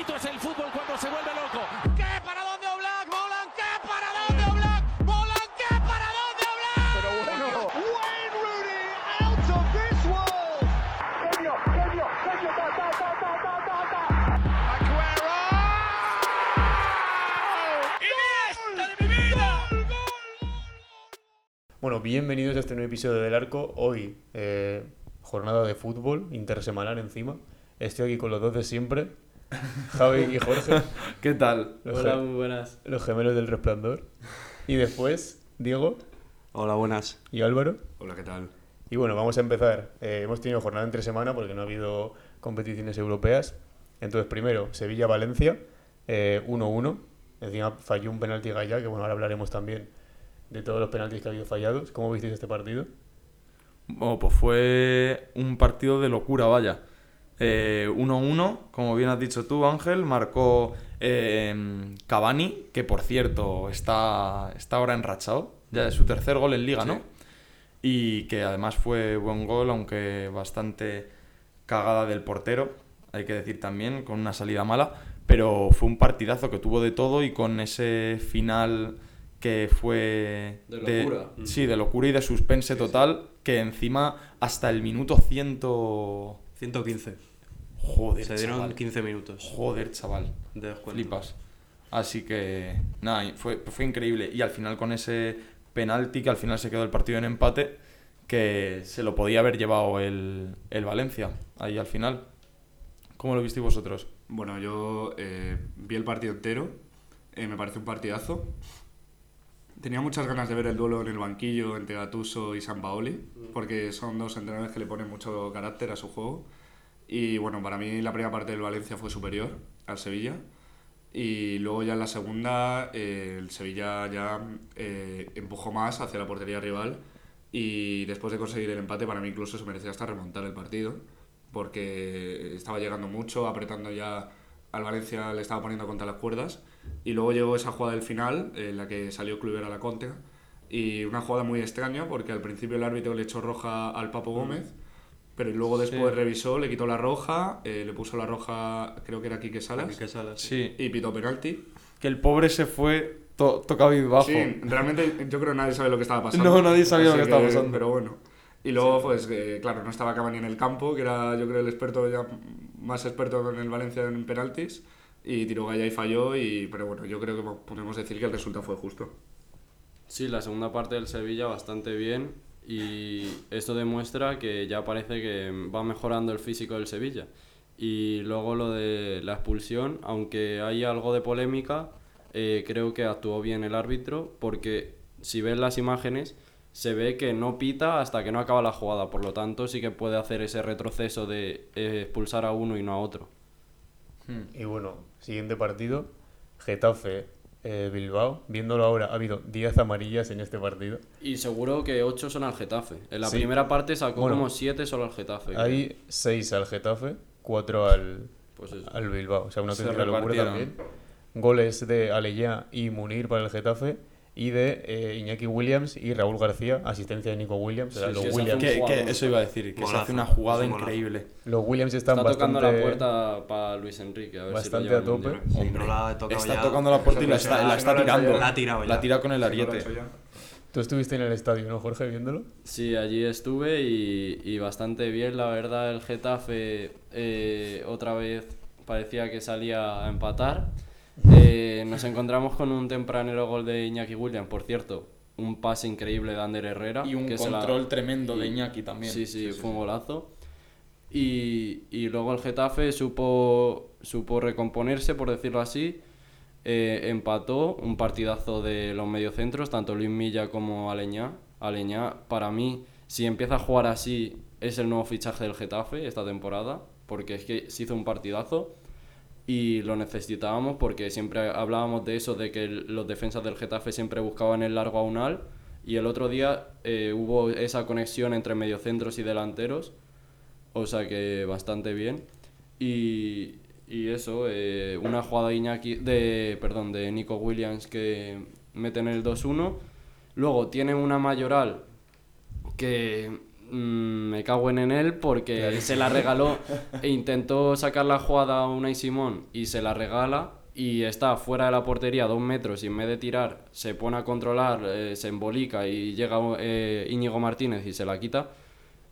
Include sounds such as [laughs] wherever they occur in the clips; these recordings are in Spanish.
bonito es el fútbol cuando se vuelve loco. ¿Qué para dónde Oblak? Molan, ¿qué para dónde Oblak? Molan, ¿qué para dónde Oblak? Pero bueno, Wayne Rooney out of this world. genio, genio, genio, ta, ta, ta, ta, ta, ta, ta. Aguero. Iniesta de mi vida. Gol, gol, Bueno, bienvenidos a este nuevo episodio del Arco. Hoy, eh, jornada de fútbol, intersemanal encima. Estoy aquí con los dos de siempre, [laughs] Javi y Jorge, ¿Qué tal? Los Hola, muy buenas. los gemelos del resplandor. Y después, Diego Hola, buenas. y Álvaro. Hola, ¿qué tal? Y bueno, vamos a empezar. Eh, hemos tenido jornada entre semana porque no ha habido competiciones europeas. Entonces, primero, Sevilla-Valencia, eh, 1-1. Encima falló un penalti Gaya, que bueno, ahora hablaremos también de todos los penaltis que ha habido fallados. ¿Cómo visteis este partido? Bueno, pues fue un partido de locura, vaya. Eh, 1-1, como bien has dicho tú, Ángel, marcó eh, Cavani, que por cierto está, está ahora enrachado, ya es su tercer gol en liga, ¿no? Y que además fue buen gol, aunque bastante cagada del portero, hay que decir también, con una salida mala, pero fue un partidazo que tuvo de todo y con ese final que fue... De locura. Sí, de locura y de suspense total, que encima hasta el minuto 100... 115. Joder, Se dieron chaval. 15 minutos Joder, chaval. de descuento. Flipas. Así que, nada, fue, fue increíble. Y al final con ese penalti, que al final se quedó el partido en empate, que se lo podía haber llevado el, el Valencia, ahí al final. ¿Cómo lo visteis vosotros? Bueno, yo eh, vi el partido entero, eh, me parece un partidazo. Tenía muchas ganas de ver el duelo en el banquillo entre Gattuso y Sampaoli, porque son dos entrenadores que le ponen mucho carácter a su juego. Y bueno, para mí la primera parte del Valencia fue superior al Sevilla. Y luego ya en la segunda, eh, el Sevilla ya eh, empujó más hacia la portería rival. Y después de conseguir el empate, para mí incluso se merecía hasta remontar el partido porque estaba llegando mucho, apretando ya al Valencia, le estaba poniendo contra las cuerdas. Y luego llegó esa jugada del final, en la que salió Kluivert a la contra. Y una jugada muy extraña, porque al principio el árbitro le echó roja al Papo Gómez, pero luego después revisó, le quitó la roja, eh, le puso la roja, creo que era Quique Salas, Quique Salas, Sí, y pitó penalti. que el pobre se fue to tocado y bajo. Sí, realmente yo creo que nadie sabe lo que estaba pasando. [laughs] No, nadie sabía lo Así que estaba pasando. Pero bueno. Y luego, pues, eh, claro, no estaba Cavani en el campo, que era, yo creo, el experto ya más experto en el Valencia en penaltis. Y tiró Gaya y falló, y, pero bueno, yo creo que podemos decir que el resultado fue justo. Sí, la segunda parte del Sevilla bastante bien y esto demuestra que ya parece que va mejorando el físico del Sevilla. Y luego lo de la expulsión, aunque hay algo de polémica, eh, creo que actuó bien el árbitro porque si ves las imágenes se ve que no pita hasta que no acaba la jugada, por lo tanto sí que puede hacer ese retroceso de eh, expulsar a uno y no a otro. Y bueno, siguiente partido, Getafe. Eh, Bilbao, viéndolo ahora, ha habido 10 amarillas en este partido. Y seguro que 8 son al Getafe. En la Sí. primera parte sacó Bueno, como 7 solo al Getafe. Hay 6 al Getafe, 4 al, Pues al Bilbao. O sea, una auténtica locura también. Goles de Aleyá y Munir para el Getafe. Y de eh, Iñaki Williams y Raúl García, asistencia de Nico Williams. Sí, los, sí, Williams Que, que eso iba a decir, que se hace una jugada increíble. los Williams están Está tocando bastante, la puerta para Luis Enrique. A ver bastante si lo a tope. No la está ya. tocando la puerta y la está, la está tirando. La ha tirado ya. La tira con el ariete. Tú estuviste en el estadio, ¿no, Jorge, viéndolo? Sí, allí estuve y, y bastante bien. La verdad, el Getafe eh, otra vez parecía que salía a empatar. Eh, nos encontramos con un tempranero gol de Iñaki Williams, por cierto. Un pase increíble de Ander Herrera. Y un que se la- control tremendo de y- Iñaki también. Sí, sí, fue un golazo. Y, y luego el Getafe supo, supo recomponerse, por decirlo así. Eh, empató un partidazo de los mediocentros, tanto Luis Milla como Aleñá. Aleñá, para mí, si empieza a jugar así, es el nuevo fichaje del Getafe esta temporada, porque es que se hizo un partidazo y lo necesitábamos porque siempre hablábamos de eso, de que los defensas del Getafe siempre buscaban el largo a Unal y el otro día eh, hubo esa conexión entre mediocentros y delanteros, o sea que bastante bien. Y, y eso, eh, una jugada de, Iñaki- de, perdón, de Nico Williams que meten el 2-1. Luego tienen una mayoral que mm, me cago en él porque se la regaló [laughs] e intentó sacar la jugada a Unai Simón y se la regala y está fuera de la portería dos metros y en vez de tirar se pone a controlar, eh, se embolica y llega eh, Íñigo Martínez y se la quita.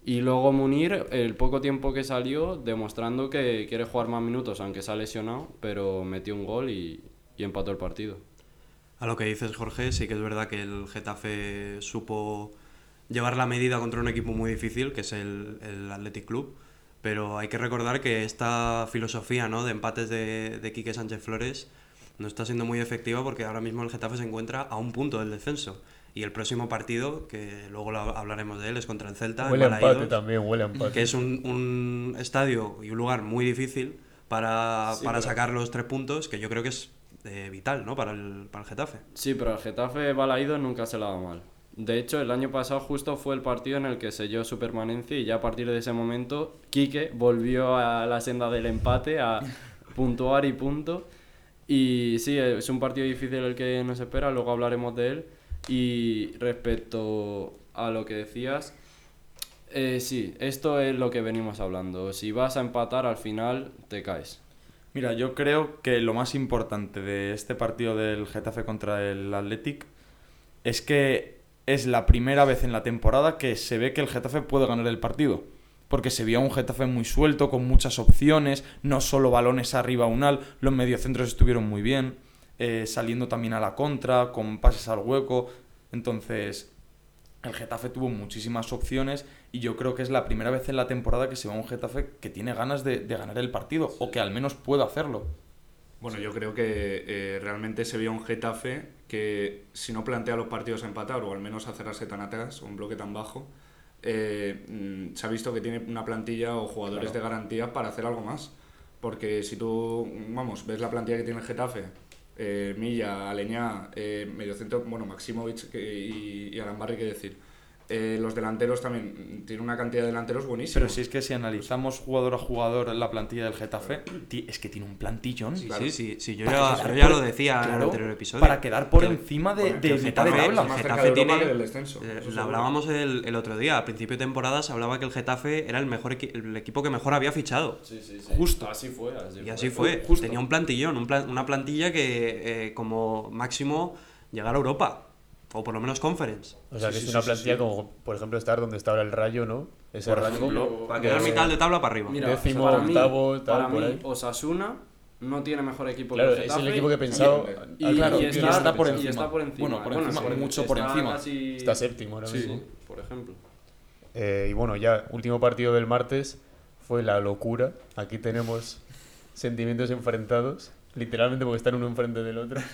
Y luego Munir, el poco tiempo que salió, demostrando que quiere jugar más minutos, aunque se ha lesionado, pero metió un gol y, y empató el partido. A lo que dices, Jorge, sí que es verdad que el Getafe supo llevar la medida contra un equipo muy difícil, que es el, el Athletic Club. Pero hay que recordar que esta filosofía ¿no? de empates de, de Quique Sánchez Flores no está siendo muy efectiva porque ahora mismo el Getafe se encuentra a un punto del descenso. Y el próximo partido, que luego lo hablaremos de él, es contra el Celta. Huele a Balaídos, empate también, huele empate. que es un, un estadio y un lugar muy difícil para, Sí, para pero- sacar los tres puntos, que yo creo que es eh, vital ¿no? para, el, para el Getafe. Sí, pero al Getafe Balaídos nunca se la ha dado mal. De hecho, el año pasado justo fue el partido en el que selló su permanencia y ya a partir de ese momento Quique volvió a la senda del empate, a [laughs] puntuar y punto. Y sí, es un partido difícil el que nos espera, luego hablaremos de él. Y respecto a lo que decías, eh, sí, esto es lo que venimos hablando. Si vas a empatar al final, te caes. Mira, yo creo que lo más importante de este partido del Getafe contra el Athletic es que es la primera vez en la temporada que se ve que el Getafe puede ganar el partido. Porque se vio un Getafe muy suelto, con muchas opciones, no solo balones arriba unal, los mediocentros estuvieron muy bien, eh, saliendo también a la contra, con pases al hueco. Entonces, el Getafe tuvo muchísimas opciones y yo creo que es la primera vez en la temporada que se a un Getafe que tiene ganas de, de ganar el partido o que al menos pueda hacerlo. Bueno, yo creo que eh, realmente se vio un Getafe que si no plantea los partidos a empatar o al menos a cerrarse tan atrás, un bloque tan bajo, eh, mm, se ha visto que tiene una plantilla o jugadores de garantía para hacer algo más. Porque si tú, vamos, ves la plantilla que tiene el Getafe, eh, Milla, Aleñá, mediocentro, bueno, Maximovic que- y, y Arambarri, qué decir. Eh, los delanteros también, mm, tiene una cantidad de delanteros buenísima. Pero si es que si analizamos jugador a jugador la plantilla del Getafe, es que tiene un plantillón. Sí, Claro. sí, sí, sí, yo, Para ya, yo lo decía en el anterior episodio. Para quedar por Que- encima de, Bueno, de que el mitad de Getafe tabla. El Getafe tiene- que del descenso, eh, lo hablábamos el, el otro día, al principio de temporada se hablaba que el Getafe era el mejor equi- el equipo que mejor había fichado. Sí, sí, sí. Justo. Así fue, así Y así fue. Justo. Tenía un plantillón, un plan- una plantilla que eh, como máximo llegar a Europa. O por lo menos conference. O sea, Sí, que sí, es una sí, plantilla sí. como, por ejemplo, estar donde está ahora el Rayo, ¿no? Ese Por rango. ejemplo, Para quedar Eh, mitad de tabla para arriba. Mira, Décimo, para mí, octavo, tal, para por mí, ahí. Osasuna no tiene mejor equipo Claro, que el es Getafe. el equipo que he pensado. Y, claro, y está, está por y encima. está por encima. Bueno, por encima, sí, mucho por está encima. casi- Está séptimo ahora Sí, mismo. por ejemplo. Eh, y bueno, ya, último partido del martes fue la locura. Aquí tenemos sentimientos enfrentados, literalmente porque están uno enfrente del otro. [laughs]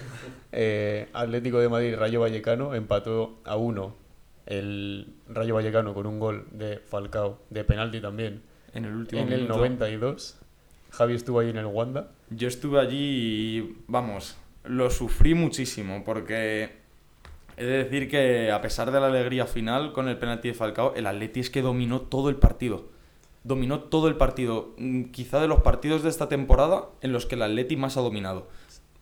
Eh, Atlético de Madrid, Rayo Vallecano, empató a uno el Rayo Vallecano con un gol de Falcao, de penalti también, En el último en el minuto. 92. Javi estuvo ahí en el Wanda. Yo estuve allí y, vamos, lo sufrí muchísimo porque he de decir que a pesar de la alegría final con el penalti de Falcao, el Atleti es que dominó todo el partido. Dominó todo el partido. Mm, Quizá de los partidos de esta temporada en los que el Atleti más ha dominado.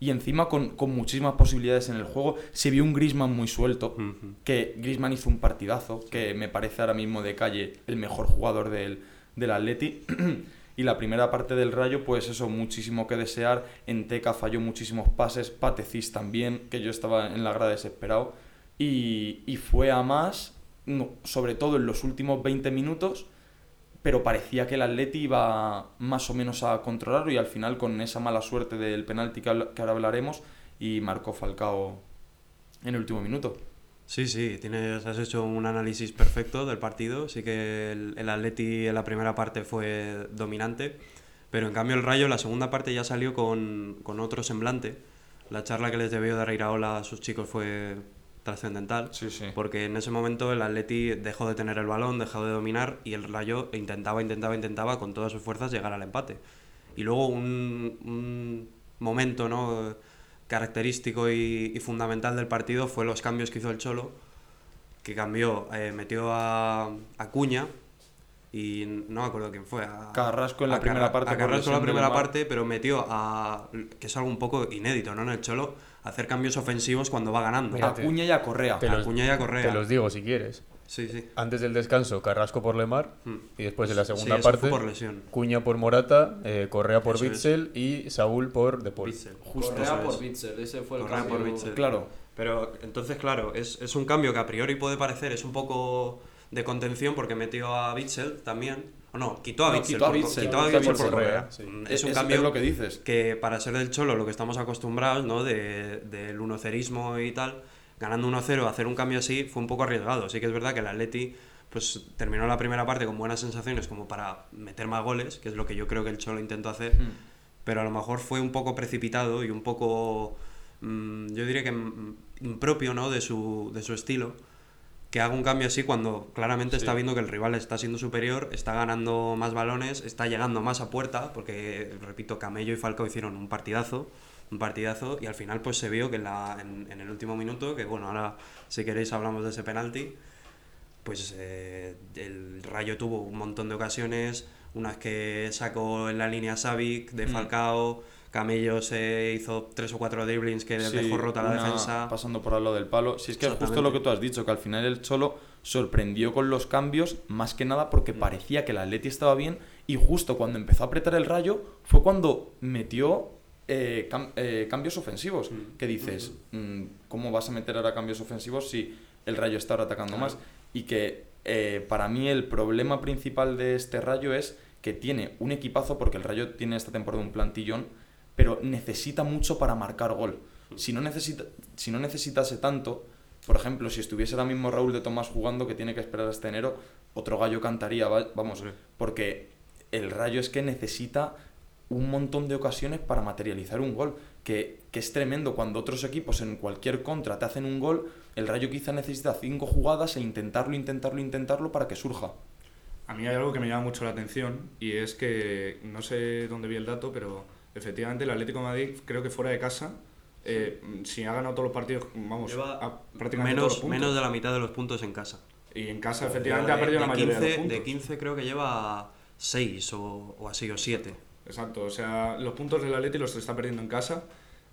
Y encima con, con muchísimas posibilidades en el juego. Se vio un Grisman muy suelto. Que Grisman hizo un partidazo. Que me parece ahora mismo de calle el mejor jugador del, del Atleti. [clears throat] y la primera parte del Rayo, pues eso, muchísimo que desear. Enteca falló muchísimos pases. Patecis también, que yo estaba en la grada desesperado. Y, y fue a más, no, sobre todo en los últimos 20 minutos. Pero parecía que el Atleti iba más o menos a controlarlo y al final con esa mala suerte del penalti que, ahora hablaremos y marcó Falcao en el último minuto. Sí, sí, tienes, has hecho un análisis perfecto del partido. Sí que el, el Atleti en la primera parte fue dominante, pero en cambio el Rayo en la segunda parte ya salió con, con otro semblante. La charla que les debió dar Iraola a sus chicos fue trascendental. Sí, sí. Porque en ese momento el Atleti dejó de tener el balón, dejó de dominar y el Rayo intentaba, intentaba, intentaba con todas sus fuerzas llegar al empate. Y luego un, un momento ¿no? característico y, y fundamental del partido fue los cambios que hizo el Cholo, que cambió, eh, metió a, a Cuña y no me acuerdo quién fue. A, Carrasco en la a primera Carra- parte A Carrasco en la de primera parte, pero metió a. que es algo un poco inédito, ¿no? En el Cholo, hacer cambios ofensivos cuando va ganando. Mira, a Cuña y a Correa. Te A los, Cuña y a Correa. te los digo si quieres. Sí, sí. Antes del descanso, Carrasco por Lemar. Mm. Y después en la Sí, segunda fue parte, por lesión. Cuña por Morata, eh, Correa por. Bitzel y Saúl por De Paul. Bitzel. Correa por. Bitzel, ese fue el Correa cambio. por Bitzel. Claro. Pero entonces, claro, es, es un cambio que a priori puede parecer, es un poco de contención porque metió a Bitzel también. O no, quitó a No, Bitzel. quitó a por- Bitzel. quitó a Quitó a Bitzel Bitzel por por Correa. Correa, sí. Es, un es- cambio es lo que dices. que para ser del Cholo, lo que estamos acostumbrados, ¿no? De, del 1-0ismo y tal, ganando 1-0, hacer un cambio así fue un poco arriesgado. Sí que es verdad que el Atleti pues, terminó la primera parte con buenas sensaciones como para meter más goles, que es lo que yo creo que el Cholo intentó hacer, Mm. pero a lo mejor fue un poco precipitado y un poco, mm, yo diría que mm, impropio, ¿no? De su, de su estilo. Que haga un cambio así cuando claramente está viendo que el rival está siendo superior, está ganando más balones, está llegando más a puerta, porque, repito, Camello y Falcao hicieron un partidazo, un partidazo, y al final pues se vio que en, la, en, en el último minuto, que bueno, ahora si queréis hablamos de ese penalti, pues eh, el Rayo tuvo un montón de ocasiones, unas que sacó en la línea Savic de Mm. Falcao, Camello se hizo tres o cuatro dribblings que Sí, dejó rota la una defensa. Pasando por al lado del palo. Si es que es justo lo que tú has dicho, que al final el Cholo sorprendió con los cambios, más que nada porque parecía que el Atleti estaba bien y justo cuando empezó a apretar el rayo fue cuando metió eh, cam- eh, cambios ofensivos. Que dices, mm, ¿cómo vas a meter ahora cambios ofensivos si el rayo está ahora atacando más? Y que eh, para mí el problema principal de este rayo es que tiene un equipazo, porque el rayo tiene esta temporada un plantillón, pero necesita mucho para marcar gol. Si no, necesita, si no necesitase tanto, por ejemplo, si estuviese ahora mismo Raúl de Tomás jugando, que tiene que esperar hasta enero, otro gallo cantaría, va- vamos, porque el rayo es que necesita un montón de ocasiones para materializar un gol, que, que es tremendo cuando otros equipos en cualquier contra te hacen un gol, el rayo quizá necesita cinco jugadas e intentarlo, intentarlo, intentarlo para que surja. A mí hay algo que me llama mucho la atención y es que no sé dónde vi el dato, pero efectivamente el Atlético de Madrid creo que fuera de casa, eh, si ha ganado todos los partidos, vamos, Lleva a- prácticamente todos menos, los menos de la mitad de los puntos en casa. Y en casa efectivamente ha De- perdido la de mayoría 15, de los puntos. De 15 creo que lleva 6 o, o así, o 7. Exacto, o sea, los puntos del Atleti los está perdiendo en casa.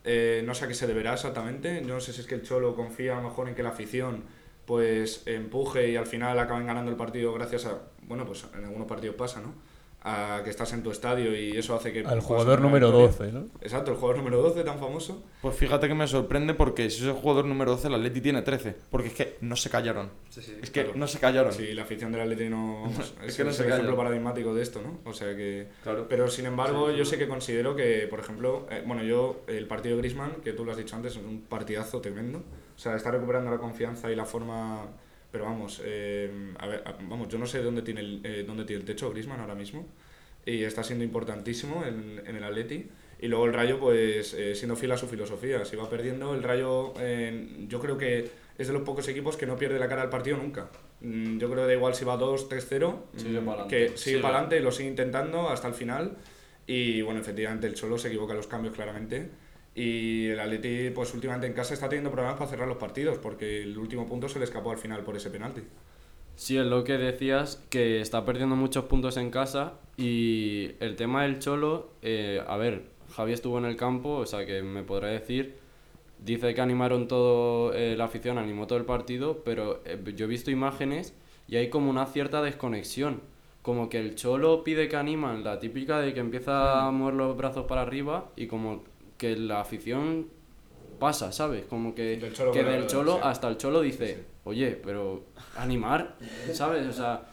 Eh, no sé a qué se deberá exactamente. No sé si es que el Cholo confía a lo mejor en que la afición pues empuje y al final acaben ganando el partido gracias a, bueno, pues en algunos partidos pasa, ¿no? A que estás en tu estadio y eso hace que... Al jugador número victoria. 12, ¿no? Exacto, el jugador número 12 tan famoso. Pues fíjate que me sorprende porque si es el jugador número 12, el Atleti tiene 13. Porque es que no se callaron. es que claro. no se callaron. Sí, la afición del Atleti no... [laughs] vamos, es, que no es se el ejemplo paradigmático de esto, ¿no? O sea que... Claro. Pero sin embargo, yo sé que considero que, por ejemplo, eh, bueno, yo, el partido de Grisman, que tú lo has dicho antes, es un partidazo tremendo. O sea, está recuperando la confianza y la forma. Pero vamos, eh, a ver, vamos, yo no sé dónde tiene el, eh, dónde tiene el techo Grisman ahora mismo. Y está siendo importantísimo en, en el Atleti. Y luego el Rayo, pues, eh, siendo fiel a su filosofía. Si va perdiendo, el Rayo, eh, yo creo que es de los pocos equipos que no pierde la cara al partido nunca. Mm, Yo creo que da igual si va 2-3-0, Sigue mm, pa'lante. que sigue Sigue. para adelante y lo sigue intentando hasta el final. Y bueno, efectivamente el Cholo se equivoca en los cambios claramente. Y el Atleti, pues últimamente en casa está teniendo problemas para cerrar los partidos, porque el último punto se le escapó al final por ese penalti. Sí, es lo que decías, que está perdiendo muchos puntos en casa y el tema del Cholo, eh, a ver, Javi estuvo en el campo, o sea que me podrá decir, dice que animaron todo, eh, la afición animó todo el partido, pero eh, yo he visto imágenes y hay como una cierta desconexión, como que el Cholo pide que animan, la típica de que empieza a mover los brazos para arriba y como que la afición pasa, ¿sabes? Como que, Del Cholo que del Cholo hasta el Cholo dice, oye, pero animar, ¿sabes? O sea,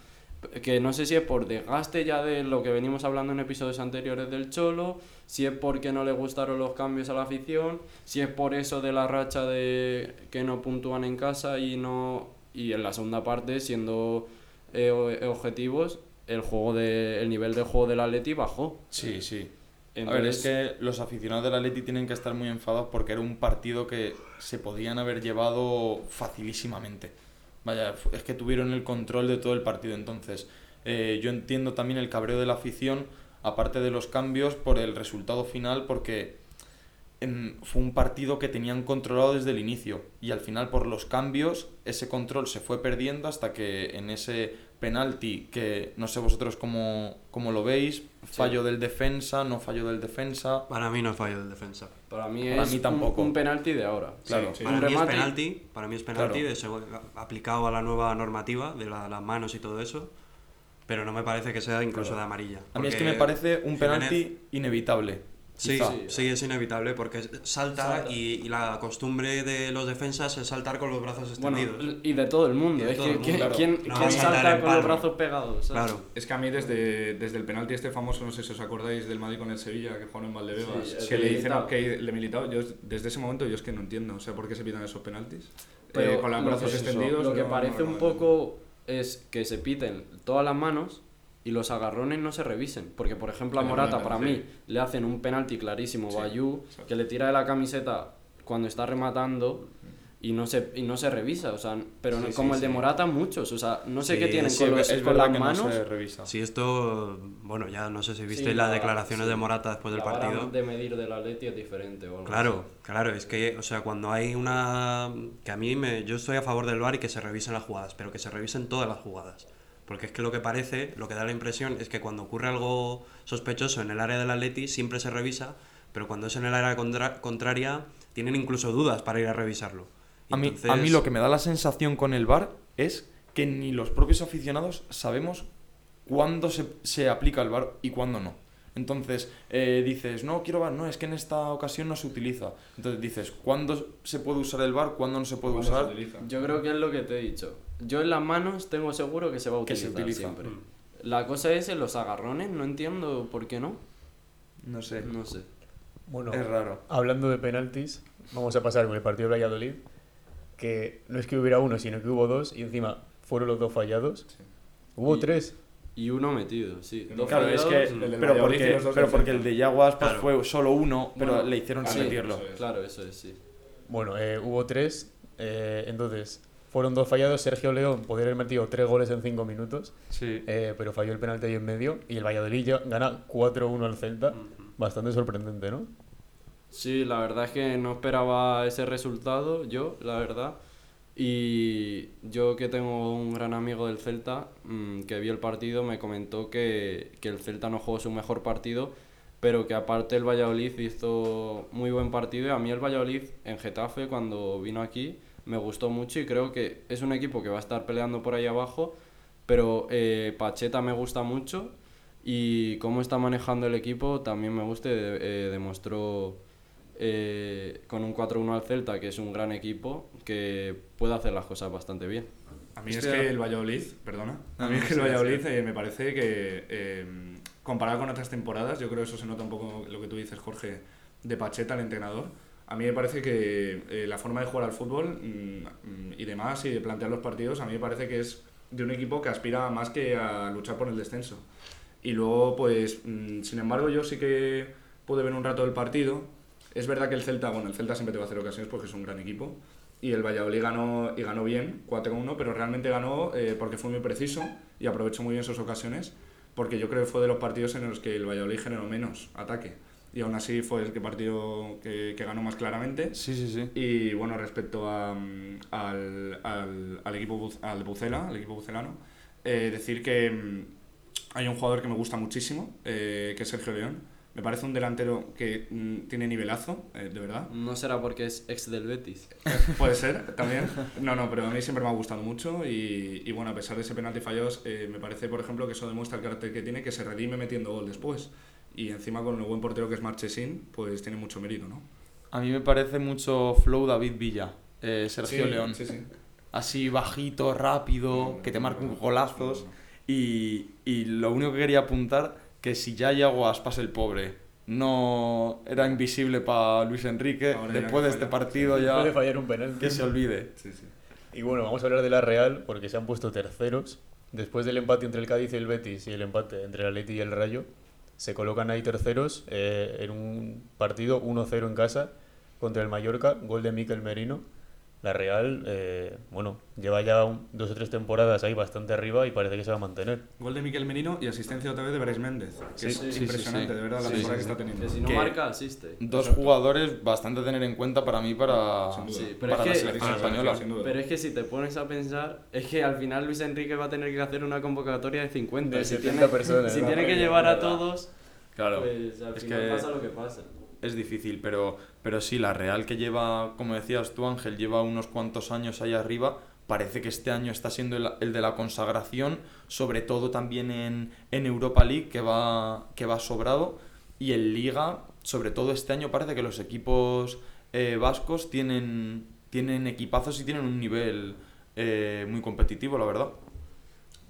que no sé si es por desgaste ya de lo que venimos hablando en episodios anteriores del Cholo, si es porque no le gustaron los cambios a la afición, si es por eso de la racha de que no puntúan en casa y no y en la segunda parte siendo eh, objetivos el juego de el nivel de juego del Atleti bajó. Sí, sí. A Entonces- ver, es que los aficionados del Atleti tienen que estar muy enfadados porque era un partido que se podían haber llevado facilísimamente. Vaya, es que tuvieron el control de todo el partido. Entonces, eh, yo entiendo también el cabreo de la afición, aparte de los cambios, por el resultado final, porque em, fue un partido que tenían controlado desde el inicio. Y al final, por los cambios, ese control se fue perdiendo hasta que en ese penalti que no sé vosotros cómo, cómo lo veis, fallo del defensa, no fallo del defensa. Para mí no es fallo del defensa. Para mí Para es mí un- tampoco. Un, penalti de ahora. Claro. Sí, Para mí es penalti, para mí es penalti Claro. de seg- aplicado a la nueva normativa de la- las manos y todo eso, pero no me parece que sea incluso de amarilla. A mí es que me parece un Jiménez- penalti inevitable. Sí, quizá. sí, es inevitable porque salta, Y, y la costumbre de los defensas es saltar con los brazos Bueno, extendidos. y de todo el mundo. Y de es todo que, el mundo, ¿quién, claro. quién- No quién salta con los brazos pegados? ¿sabes? claro. Es que a mí desde, desde el penalti este famoso, no sé si os acordáis del Madrid con el Sevilla, que jugaron en Valdebebas, Sí, que le dicen que le militado, yo desde ese momento yo es que no entiendo, o sea, por qué se pitan esos penaltis. Pero Eh, con los lo brazos que- extendidos. Lo que no- parece no- un poco es que se piten todas las manos y los agarrones no se revisen. Porque, por ejemplo, a Morata, para mí, le hacen un penalti clarísimo, Sí, Bayú, exacto. que le tira de la camiseta cuando está rematando y no se, y no se revisa. O sea, pero no- Sí, como sí, el de. Morata, muchos. O sea, no sé Sí, qué tienen sí, con, los- es con las que manos. no se revisa. Si esto, bueno, ya no sé si visteis Sí, las la- declaraciones sí. de Morata después del la vara partido. de medir del Atleti es diferente. o algo Claro, claro, es que, o sea, cuando hay una... que a mí me... yo estoy a favor del VAR y que se revisen las jugadas, pero que se revisen todas las jugadas. Porque es que lo que parece, lo que da la impresión es que cuando ocurre algo sospechoso en el área del Atleti siempre se revisa, pero cuando es en el área contra- contraria tienen incluso dudas para ir a revisarlo. A mí, Entonces- a mí lo que me da la sensación con el VAR es que ni los propios aficionados sabemos cuándo se, se aplica el VAR y cuándo no. Entonces eh, dices, no quiero VAR, no, es que en esta ocasión no se utiliza. Entonces dices, ¿cuándo se puede usar el VAR, cuándo no se puede se usar? utiliza. Yo creo que es lo que te he dicho. Yo en las manos tengo seguro que se va a Que se utilizar utiliza. siempre. Mm. La cosa es en los agarrones, no entiendo por qué no. No sé. No sé. Bueno, Es raro. hablando de penaltis, vamos a pasar con el partido de Valladolid, que no es que hubiera uno, sino que hubo dos, y encima fueron los dos fallados. Hubo Y- tres. Y uno metido, sí. Dos Claro, es que. fallados, el del Pero porque, los dos pero porque el de Yaguas pues, Claro. fue solo uno, pero Bueno, le hicieron sí, eso es. Claro, eso es, sí. Bueno, eh, hubo tres. eh, entonces, fueron dos fallados. Sergio León podría haber metido tres goles en cinco minutos, Sí. eh, pero falló el penalti ahí en medio. Y el Valladolid ya gana 4-1 al Celta. Bastante sorprendente, ¿no? Sí, la verdad es que no esperaba ese resultado, yo, la verdad. Y yo que tengo un gran amigo del Celta, mm, que vio el partido, me comentó que, que el Celta no jugó su mejor partido, pero que aparte el Valladolid hizo muy buen partido. Y a mí el Valladolid en Getafe, cuando vino aquí, me gustó mucho y creo que es un equipo que va a estar peleando por ahí abajo, pero eh, Pacheta me gusta mucho y cómo está manejando el equipo también me gusta. eh, demostró eh, con un 4-1 al Celta, que es un gran equipo, que puede hacer las cosas bastante bien. A mí es Este- que el Valladolid, perdona, a mí es que el Valladolid eh, me parece que eh, comparado con otras temporadas, yo creo que eso se nota un poco lo que tú dices, Jorge, de Pacheta, el entrenador. A mí me parece que eh, la forma de jugar al fútbol mm, mm, y demás y de plantear los partidos, a mí me parece que es de un equipo que aspira más que a luchar por el descenso. Y luego, pues, mm, sin embargo, yo sí que pude ver un rato del partido. Es verdad que el Celta, bueno, el Celta siempre te va a hacer ocasiones porque es un gran equipo. Y el Valladolid ganó, y ganó bien, 4-1, pero realmente ganó eh, porque fue muy preciso y aprovechó muy bien sus ocasiones. Porque yo creo que fue de los partidos en los que el Valladolid generó menos ataque. Y aún así fue el que partido que, que ganó más claramente. Sí, sí, sí. Y bueno, respecto a, mm, al, al, al equipo al Bucela, al equipo bucelano, eh, decir que mm, hay un jugador que me gusta muchísimo, eh, que es Sergio León. Me parece un delantero que mm, tiene nivelazo, eh, de verdad. No será porque es ex del Betis. [laughs] Puede ser, también. No, no, pero a mí siempre me ha gustado mucho y, y bueno, a pesar de ese penalti fallos, eh, me parece, por ejemplo, que eso demuestra el carácter que tiene, que se redime metiendo gol después. Y encima con el buen portero que es Marchesín, pues tiene mucho mérito, ¿no? A mí me parece mucho flow David Villa, eh, Sergio Sí, León. Sí, sí. Así bajito, rápido, que te marca golazos. Y, y lo único que quería apuntar, que si ya Yaguas pasa el pobre, no era invisible para Luis Enrique, Ahora después de este partido Puede ya fallar un penalti. que se olvide. sí, sí. Y bueno, vamos a hablar de la Real porque se han puesto terceros. Después del empate entre el Cádiz y el Betis y el empate entre el Atleti y el Rayo, se colocan ahí terceros eh, en un partido 1-0 en casa contra el Mallorca, gol de Miquel Merino. La Real, eh, bueno, lleva ya un- dos o tres temporadas ahí bastante arriba y parece que se va a mantener. Gol de Miquel Merino y asistencia otra vez de Brais Méndez. Que Sí, es sí, impresionante, sí. de verdad, la Sí, temporada sí, que está teniendo. Que si no Que- marca, asiste. Dos jugadores bastante a tener en cuenta para mí para, pero para es la que- selección Ah, española. sin duda. Pero es que si te pones a pensar, es que al final Luis Enrique va a tener que hacer una convocatoria de 50. De si 70 tiene, personas, si ¿no? tiene que llevar a todos, Claro, pues al es final que pasa lo que pasa. Es difícil, pero, pero sí, la Real que lleva, como decías tú Ángel, lleva unos cuantos años ahí arriba, parece que este año está siendo el, el de la consagración, sobre todo también en, en Europa League, que va, que va sobrado, y en Liga, sobre todo este año parece que los equipos eh, vascos tienen, tienen equipazos y tienen un nivel eh, muy competitivo, la verdad.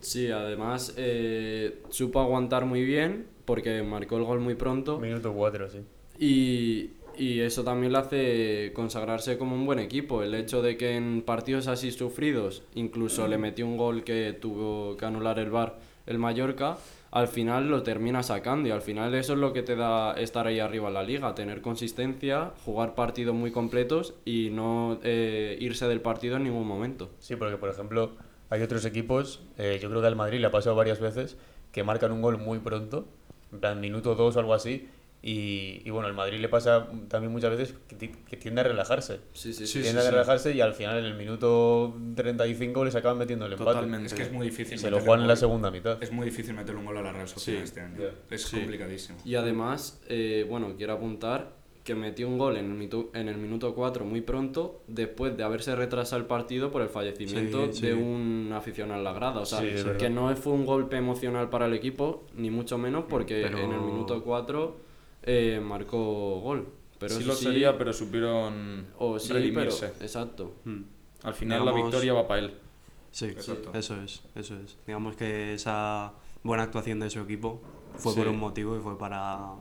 Sí, además eh, supo aguantar muy bien porque marcó el gol muy pronto Minuto 4, sí. Y, y eso también le hace consagrarse como un buen equipo. El hecho de que en partidos así sufridos, incluso le metió un gol que tuvo que anular el VAR el Mallorca, al final lo termina sacando y al final eso es lo que te da estar ahí arriba en la liga, tener consistencia, jugar partidos muy completos y no eh, irse del partido en ningún momento. Sí, porque por ejemplo hay otros equipos, eh, yo creo que al Madrid le ha pasado varias veces, que marcan un gol muy pronto, en plan minuto 2 o algo así, y, y bueno, al Madrid le pasa también muchas veces que, ti- que tiende a relajarse. Sí, sí, Sí, tiende a relajarse y al final en el minuto 35 les acaban metiendo el empate. Totalmente. Es que es muy difícil. Y se lo juegan en la segunda mitad. Es muy difícil meterle un gol a la Real Sociedad Sí. este año. Es Sí. complicadísimo. Y además, eh, bueno, quiero apuntar que metió un gol en el, mitu- en el minuto 4 muy pronto, después de haberse retrasado el partido por el fallecimiento Sí, de un aficionado en la grada. O sea, Sí, que no fue un golpe emocional para el equipo, ni mucho menos, porque Pero- en el minuto 4 eh, marcó gol. Pero sí lo sí, sería, pero supieron o sí, pero, redimirse. exacto. Hmm. Al final la Digamos- victoria va para él. Sí, Exacto. eso es, eso es. Digamos que esa buena actuación de su equipo fue Sí. por un motivo y fue para,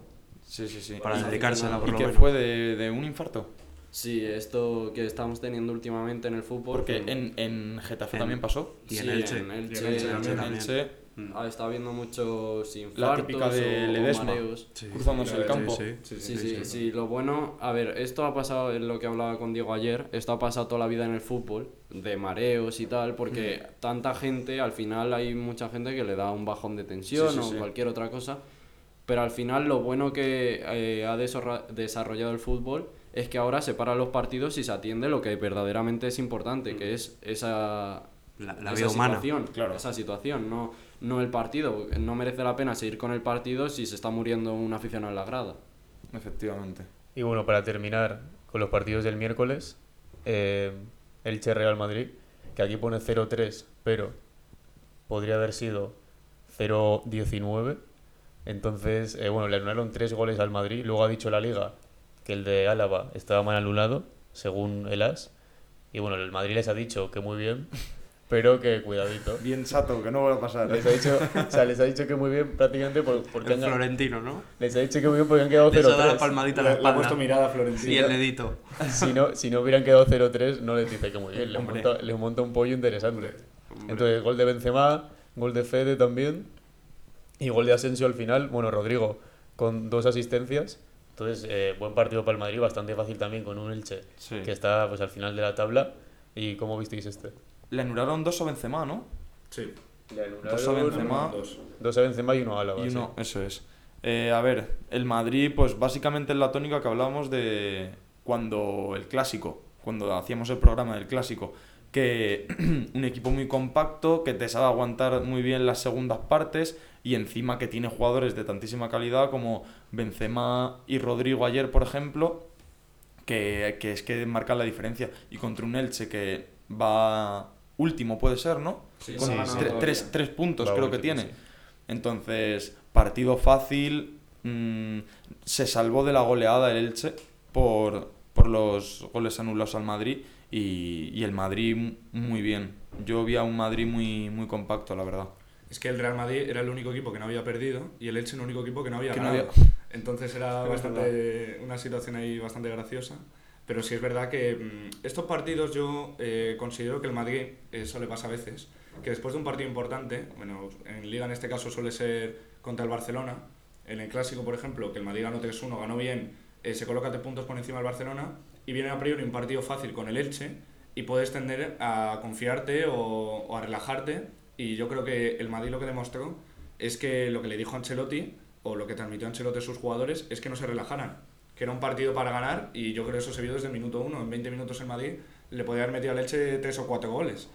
Sí, sí, sí. para Y- dedicársela por ¿Y lo que menos. fue de, de un infarto? Sí, esto que estamos teniendo últimamente en el fútbol. Porque en, en Getafe En- también pasó. Y en sí, Elche. en Elche, Y en Elche en también. En Elche, Ah, está habiendo muchos la infartos típica de o- Ledesma, mareos. Sí. cruzándose el campo. Sí, Sí, Sí, sí, sí, lo bueno, a ver, esto ha pasado, es lo que hablaba con Diego ayer, esto ha pasado toda la vida en el fútbol, de mareos y tal, porque Mm. tanta gente, al final hay mucha gente que le da un bajón de tensión Sí, sí, o sí. cualquier otra cosa, pero al final lo bueno que eh, ha desarrollado el fútbol es que ahora se paran los partidos y se atiende lo que verdaderamente es importante, que es esa, La, la esa vida humana. situación, Claro. esa situación, no, no el partido, no merece la pena seguir con el partido si se está muriendo un aficionado en la grada. Efectivamente. Y bueno, para terminar con los partidos del miércoles, eh, Elche Real Madrid, que aquí pone 0-3, pero podría haber sido 0-19. Entonces, eh, bueno, le anularon tres goles al Madrid. Luego ha dicho la liga que el de Álava estaba mal anulado, según el AS. Y bueno, el Madrid les ha dicho que muy bien, pero que cuidadito. Bien chato, que no vuelva a pasar. Les ha dicho, o sea, les ha dicho que muy bien prácticamente por- porque El han, florentino, ¿no? les ha dicho que muy bien porque han quedado Les ha dado la 0-3. palmadita a la le ha espalda. puesto mirada a Florentino. Y el dedito. [laughs] Si no, si no hubieran quedado 0-3, no les dice que muy bien. Les Hombre. monta, les monta un pollo interesante. Entonces, gol de Benzema, gol de Fede también. Y gol de Asensio al final. Bueno, Rodrigo con dos asistencias. Entonces, eh, buen partido para el Madrid, bastante fácil también con un Elche Sí. que está pues al final de la tabla. ¿Y cómo visteis este? Le anularon dos a Benzema, ¿no? Sí. Dos a Benzema Dos. Dos a Benzema y uno a Álava. y sí. uno, eso es. Eh, a ver, el Madrid, pues básicamente es la tónica que hablábamos de cuando el clásico, cuando hacíamos el programa del clásico, que [clears throat] un equipo muy compacto, que te sabe aguantar muy bien las segundas partes y encima que tiene jugadores de tantísima calidad como Benzema y Rodrigo ayer, por ejemplo, que, que es que marcan la diferencia. Y contra un Elche que va último, puede ser, ¿no? Sí, Con sí, tre- sí. tres, tres puntos creo que tiene. sí. Entonces, partido fácil. mm, se salvó de la goleada el Elche por, por los goles anulados al Madrid. Y, y el Madrid muy bien. Yo vi a un Madrid muy, muy compacto, la verdad. Es que el Real Madrid era el único equipo que no había perdido y el Elche el único equipo que no había Que no ganado. había- Entonces era [laughs] bastante una situación ahí bastante graciosa. Pero sí es verdad que mm, estos partidos yo eh, considero que el Madrid, eso le pasa a veces, que después de un partido importante, bueno, en Liga en este caso suele ser contra el Barcelona, en el Clásico, por ejemplo, que el Madrid ganó 3-1, ganó bien, eh, se coloca tres puntos por encima del Barcelona y viene a priori un partido fácil con el Elche y puedes tender a confiarte o, o a relajarte. Y yo creo que el Madrid lo que demostró es que lo que le dijo Ancelotti, o lo que transmitió Ancelotti a sus jugadores, es que no se relajaran. Que era un partido para ganar, y yo creo que eso se vio desde el minuto uno. En 20 minutos en Madrid le podía haber metido al Elche tres o cuatro goles.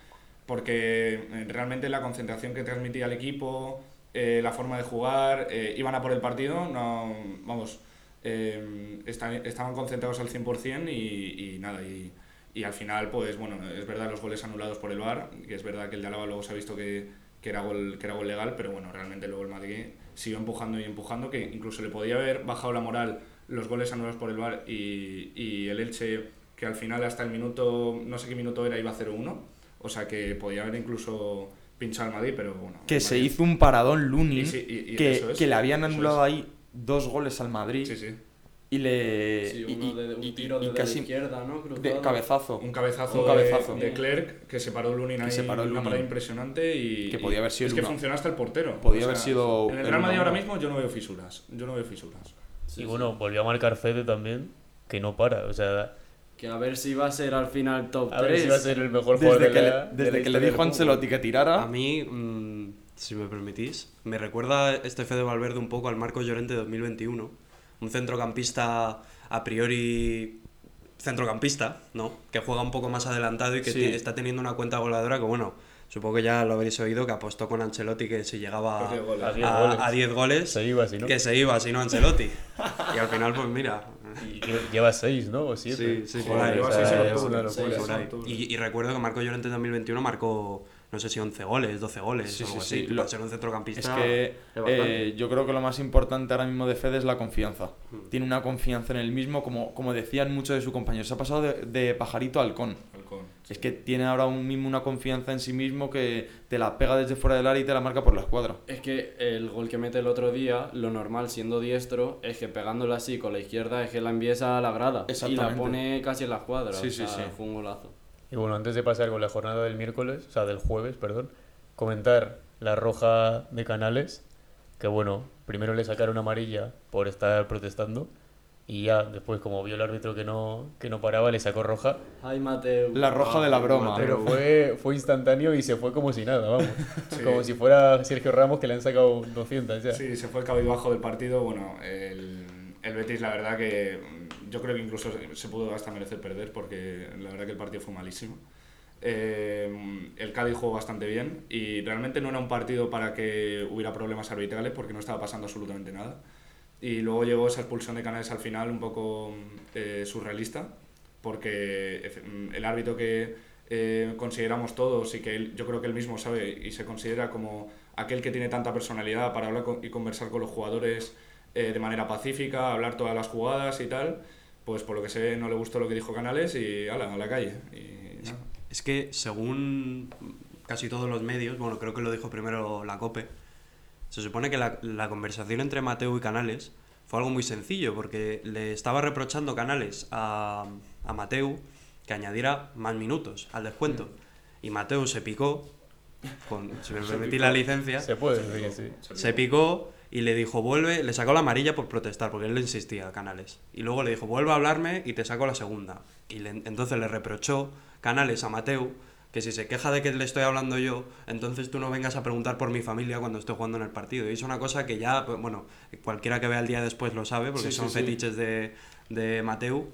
Porque eh, realmente la concentración que transmitía el equipo, eh, la forma de jugar, eh, iban a por el partido, no, vamos, eh, esta- estaban concentrados al 100% y, y nada, y, y al final, pues bueno, es verdad los goles anulados por el VAR, que es verdad que el de Álava luego se ha visto que, que era gol, que era gol legal, pero bueno, realmente luego el Madrid siguió empujando y empujando, que incluso le podía haber bajado la moral los goles anulados por el VAR y, y el Elche, que al final hasta el minuto, no sé qué minuto era, iba 0-1, o sea que podía haber incluso pinchado al Madrid, pero bueno. Que se hizo un paradón Lunin, Y sí, y- y que, es, que le habían anulado es. ahí dos goles al Madrid Sí, sí. y le... Sí, y- uno de, un y- tiro y de casi la izquierda, ¿no? de cabezazo. Un cabezazo, Un de- cabezazo. De, Clerc que se paró Lunin ahí se paró de una Lunin. manera impresionante y Que podía haber sido es el que funcionó hasta el portero. Podía haber sido en el Real Madrid ahora mismo yo no veo fisuras, yo no veo fisuras. Sí, y sí. bueno, volvió a marcar Fede también, que no para. O sea, Que a ver si va a ser al final top a ver 3. si va a ser el mejor jugador Desde de que, la, le, de desde la que le dijo del Ancelotti que tirara... A mí, mm, si me permitís, me recuerda este Fede Valverde un poco al Marcos Llorente de 2021. Un centrocampista a priori centrocampista, ¿no? Que juega un poco más adelantado y que Sí. está teniendo una cuenta goleadora que, bueno, supongo que ya lo habréis oído, que apostó con Ancelotti que si llegaba goles. A diez a- goles. a 10 goles, Se iba así, ¿no? que se iba, si no Ancelotti. y al final, pues mira, Y lleva seis, ¿no? O siete. Sí, sí, por ahí. Y, y recuerdo que Marco Llorente en 2021 marcó, no sé si 11 goles, 12 goles, Sí, o algo sí, así. sí, que lo- para ser un centrocampista. Es que eh, yo creo que lo más importante ahora mismo de Fede es la confianza. Mm. Tiene una confianza en él mismo, como, como decían muchos de sus compañeros. Se ha pasado de, de pajarito a halcón. Es que tiene ahora un mismo una confianza en sí mismo que te la pega desde fuera del área y te la marca por la escuadra. Es que el gol que mete el otro día, lo normal siendo diestro, es que pegándola así con la izquierda es que la enviesa a la grada. Y la pone casi en la escuadra. Sí, o sí, sea, sí. Fue un golazo. Y bueno, antes de pasar con la jornada del miércoles, o sea, del jueves, perdón, comentar la roja de Canales, que bueno, primero le sacaron amarilla por estar protestando y ya después, como vio el árbitro que no, que no paraba, le sacó roja. Ay, Mateo. La roja de la broma. Pero fue, fue instantáneo y se fue como si nada, vamos. [laughs] Como si fuera Sergio Ramos que le han sacado 200 ya. Sí, se fue el cabizbajo del partido. Bueno, el, el Betis, la verdad que yo creo que incluso se- se pudo hasta merecer perder porque la verdad que el partido fue malísimo. Eh, el Cádiz jugó bastante bien y realmente no era un partido para que hubiera problemas arbitrales porque no estaba pasando absolutamente nada. Y luego llegó esa expulsión de Canales al final un poco eh, surrealista porque mm, el árbitro que eh, consideramos todos y que yo creo que él mismo sabe y se considera como aquel que tiene tanta personalidad para hablar y conversar con los jugadores eh, de manera pacífica, hablar todas las jugadas y tal, pues por lo que ve no le gustó lo que dijo Canales y ala, a la calle. Es que según casi todos los medios, bueno, creo que lo dijo primero la COPE, se supone que la, la conversación entre Mateo y Canales fue algo muy sencillo, porque le estaba reprochando Canales a, a Mateo que añadiera más minutos al descuento. Y Mateo se picó, con, si me permitís la licencia, Se puede decir, sí. se picó y le dijo, vuelve, le sacó la amarilla por protestar, porque él le insistía a Canales. Y luego le dijo, vuelve a hablarme y te saco la segunda. Y le- entonces le reprochó Canales a Mateu que si se queja de que le estoy hablando yo, entonces tú no vengas a preguntar por mi familia cuando estoy jugando en el partido. Y es una cosa que ya, pues, bueno, cualquiera que vea el día después lo sabe, porque Sí, son sí, sí. fetiches de, de Mateu,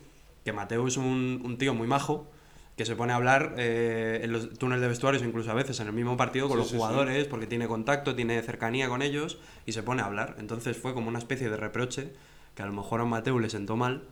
que Mateu es un, un tío muy majo, que se pone a hablar eh, en los túneles de vestuarios, incluso a veces en el mismo partido con los jugadores, porque tiene contacto, tiene cercanía con ellos y se pone a hablar. Entonces fue como una especie de reproche que a lo mejor a Mateu le sentó mal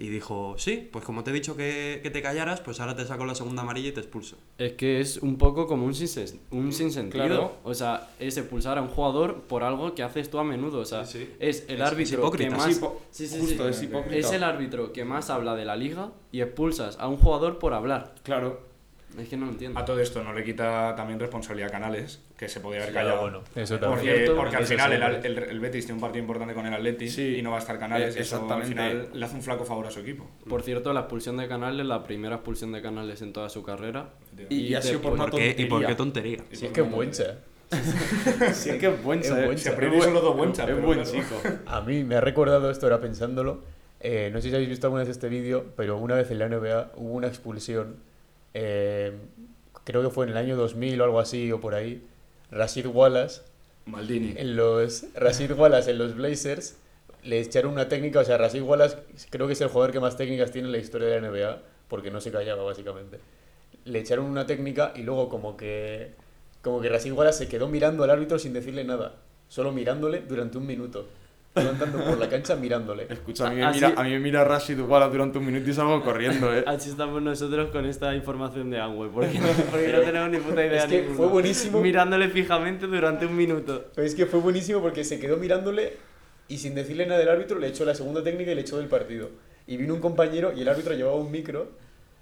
y dijo, sí, pues como te he dicho que, que te callaras, pues ahora te saco la segunda amarilla y te expulso. Es que es un poco como un, sinsen- un sinsentido. Claro. O sea, es expulsar a un jugador por algo que haces tú a menudo. O sea, Sí, sí. es el Es- árbitro es hipócrita. que más. Es hipo- Sí, sí, justo, sí. es hipócrita. Es el árbitro que más habla de la liga y expulsas a un jugador por hablar. Claro. Es que no lo entiendo. A todo esto no le quita también responsabilidad a Canales, que se podía haber callado. bueno, eso Porque, también. cierto, porque al final el, el, el Betis tiene un partido importante con el Atleti Sí. y no va a estar Canales. Y eso al exactamente. final le hace un flaco favor a su equipo. Por cierto, la expulsión de Canales, la primera expulsión de Canales en toda su carrera. Y, y ha sido por una ¿Por qué? ¿Y por qué tontería. tontería? Sí, es que es buencha. Sí, es que es buen Es chaval. buen Siempre Es hay buen- solo dos buenchas, Es pero buen chico. A mí me ha recordado esto ahora pensándolo. eh, no sé si habéis visto alguna vez este vídeo, pero una vez en la NBA hubo una expulsión eh, creo que fue en el año 2000 o algo así, o por ahí, Rashid Wallace, Maldini. en los, Rashid Wallace en los Blazers, le echaron una técnica, o sea, Rashid Wallace creo que es el jugador que más técnicas tiene en la historia de la NBA, porque no se callaba básicamente. Le echaron una técnica y luego como que, como que Rashid Wallace se quedó mirando al árbitro sin decirle nada, solo mirándole durante un minuto. Iba andando por la cancha mirándole. Escucha, a mí, me Así- mira, a mí me mira Rashid Wallace durante un minuto y salgo corriendo, ¿eh? Así estamos nosotros con esta información de Amway, porque, [laughs] porque no tenemos ni puta idea Es que ninguno. fue buenísimo. Mirándole fijamente durante un minuto. Pero es que fue buenísimo porque se quedó mirándole y sin decirle nada del árbitro le echó la segunda técnica y le echó del partido. Y vino un compañero y el árbitro llevaba un micro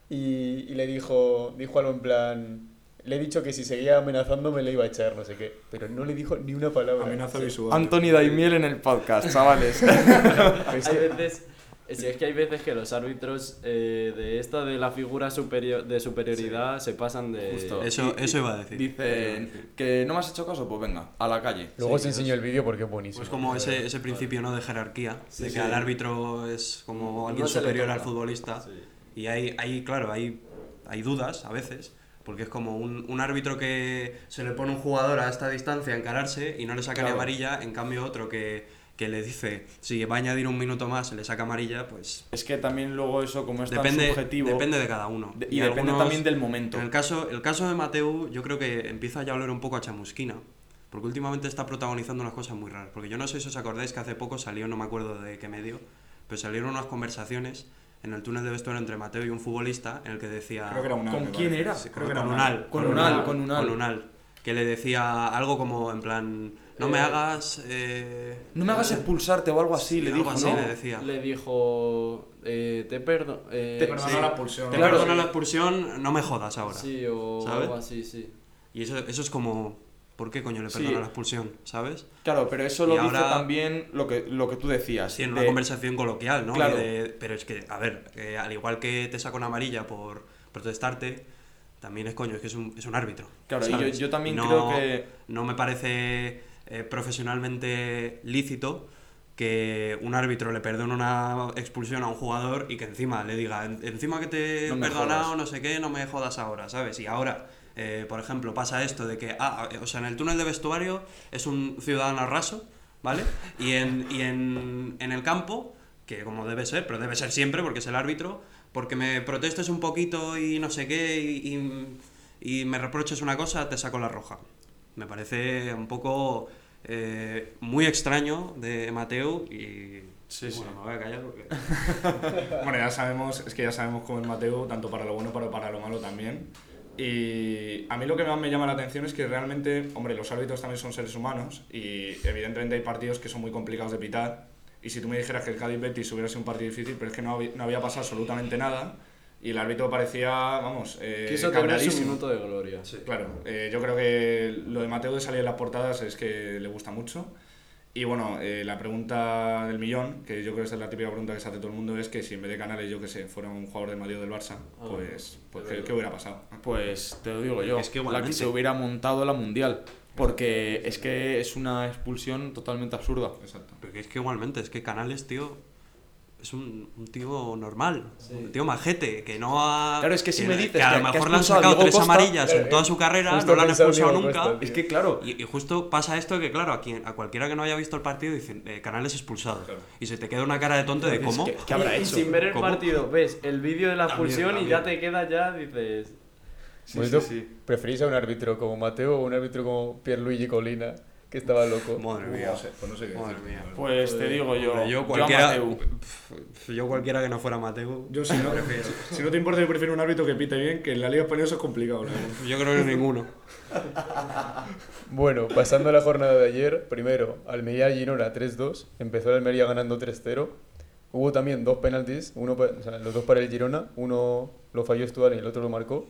y, y le dijo, dijo algo en plan, le he dicho que si seguía amenazándome le iba a echar, no sé qué. Pero no le dijo ni una palabra. Amenaza Sí. visual. Anthony Daimiel en el podcast, chavales. [laughs] Hay veces, si es que hay veces que los árbitros eh, de esta de la figura superior, de superioridad se pasan de... Justo. Eso, Y- eso iba a decir. Dicen que no me has hecho caso, pues venga, a la calle. Luego os Sí, enseño el vídeo porque es buenísimo. Pues como ese, ese principio ¿no? de jerarquía, de que sí. al árbitro es como alguien No superior al futbolista. Sí. Y hay, hay, claro, hay, hay dudas a veces, porque es como un, un árbitro que se le pone un jugador a esta distancia a encararse y no le saca ni Claro. amarilla, en cambio otro que, que le dice, si va a añadir un minuto más, se le saca amarilla, pues Es que también luego eso, como es tan depende, subjetivo... depende de cada uno. de- y depende algunos- también del momento. En el caso, el caso de Mateu, yo creo que empieza ya a oler un poco a chamusquina. Porque últimamente está protagonizando unas cosas muy raras. Porque yo no sé si os acordáis que hace poco salió, no me acuerdo de qué medio, pero salieron unas conversaciones en el túnel de vestuario entre Mateo y un futbolista en el que decía. Creo que era un ¿Con quién era? Sí, con, que era Unal. Con Unal, con Unal. Con Unal. Que le decía algo como en plan. No me Eh, hagas. eh, No me hagas expulsarte o algo así, le algo dijo, así ¿no? le decía. Le dijo, eh, te perdono. Eh, Te perdonó sí. la expulsión. Te Claro. perdono la expulsión, no me jodas ahora. Sí, o ¿Sabes? algo así, sí. Y eso, eso es como. ¿Por qué coño le Sí. perdona la expulsión? ¿Sabes? Claro, pero eso Y lo dice ahora- también lo que, lo que tú decías. Sí, en de- una conversación coloquial, ¿no? Claro. de- pero es que, a ver, eh, al igual que te saca una amarilla por protestarte, también es coño, es que es un, es un árbitro. Claro, y yo- yo también no, creo que- No me parece eh, profesionalmente lícito que un árbitro le perdone una expulsión a un jugador y que encima le diga, "En- encima que te he No perdonado, jodas". no sé qué, no me jodas ahora, ¿sabes? Y ahora, eh, por ejemplo, pasa esto de que, ah, o sea, en el túnel de vestuario es un ciudadano raso, ¿vale? Y en, y en, en el campo, que como debe ser, pero debe ser siempre porque es el árbitro, porque me protestes un poquito y no sé qué y, y- y me reproches una cosa, te saco la roja. Me parece un poco eh, muy extraño de Mateo y... Sí, sí. bueno, me voy a callar porque... [laughs] Bueno, ya sabemos, es que ya sabemos cómo es Mateo, tanto para lo bueno como para lo malo también. Y a mí lo que más me llama la atención es que realmente, hombre, los árbitros también son seres humanos y evidentemente hay partidos que son muy complicados de pitar. Y si tú me dijeras que el Cádiz Betis hubiera sido un partido difícil, pero es que no había, no había pasado absolutamente nada y el árbitro parecía, vamos, eh, Quiso tener su cabreadísimo. minuto de gloria. Claro, eh, yo creo que lo de Mateo de salir en las portadas es que le gusta mucho. Y bueno, eh, la pregunta del millón, que yo creo que esa es la típica pregunta que se hace todo el mundo, es que si en vez de Canales, yo que sé, fuera un jugador del Madrid o del Barça, Ah, pues, pues es ¿qué, qué hubiera pasado? Pues te lo digo yo, Es que la que igualmente. se hubiera montado la mundial. Porque es que es una expulsión totalmente absurda. Exacto. Porque es que igualmente, es que Canales, tío, es un, un tío normal, Sí. un tío majete, que no ha... Claro, es que si me dices que a que- lo que mejor le han sacado tres Costa, amarillas claro, en toda su carrera, no lo han expulsado nunca. Costa. Es que claro, Y, y justo pasa esto que, claro, a, quien, a cualquiera que no haya visto el partido dicen, eh, Canales expulsado. Claro. Y se te queda una cara de tonto de cómo. que- ¿qué habrá y, y hecho? sin ver el ¿Cómo? partido, ves el vídeo de la expulsión y ya te queda ya, dices... Sí, ¿Vosotros sí, sí. ¿Preferís a un árbitro como Mateo o un árbitro como Pierluigi Colina, que estaba loco? Madre mía. No sé, pues no sé qué Madre mía. Pues te digo yo, Hombre, yo yo cualquiera. Pf, yo cualquiera que no fuera Mateo, Yo, si no, si no te importa, yo prefiero un árbitro que pite bien, que en la Liga Española eso es complicado, verdad. yo creo que ninguno. Bueno, pasando a la jornada de ayer, primero, Almería-Girona 3-2, empezó el Almería ganando 3-0. Hubo también dos penaltis, uno, o sea, los dos para el Girona, uno lo falló Stuart y el otro lo marcó.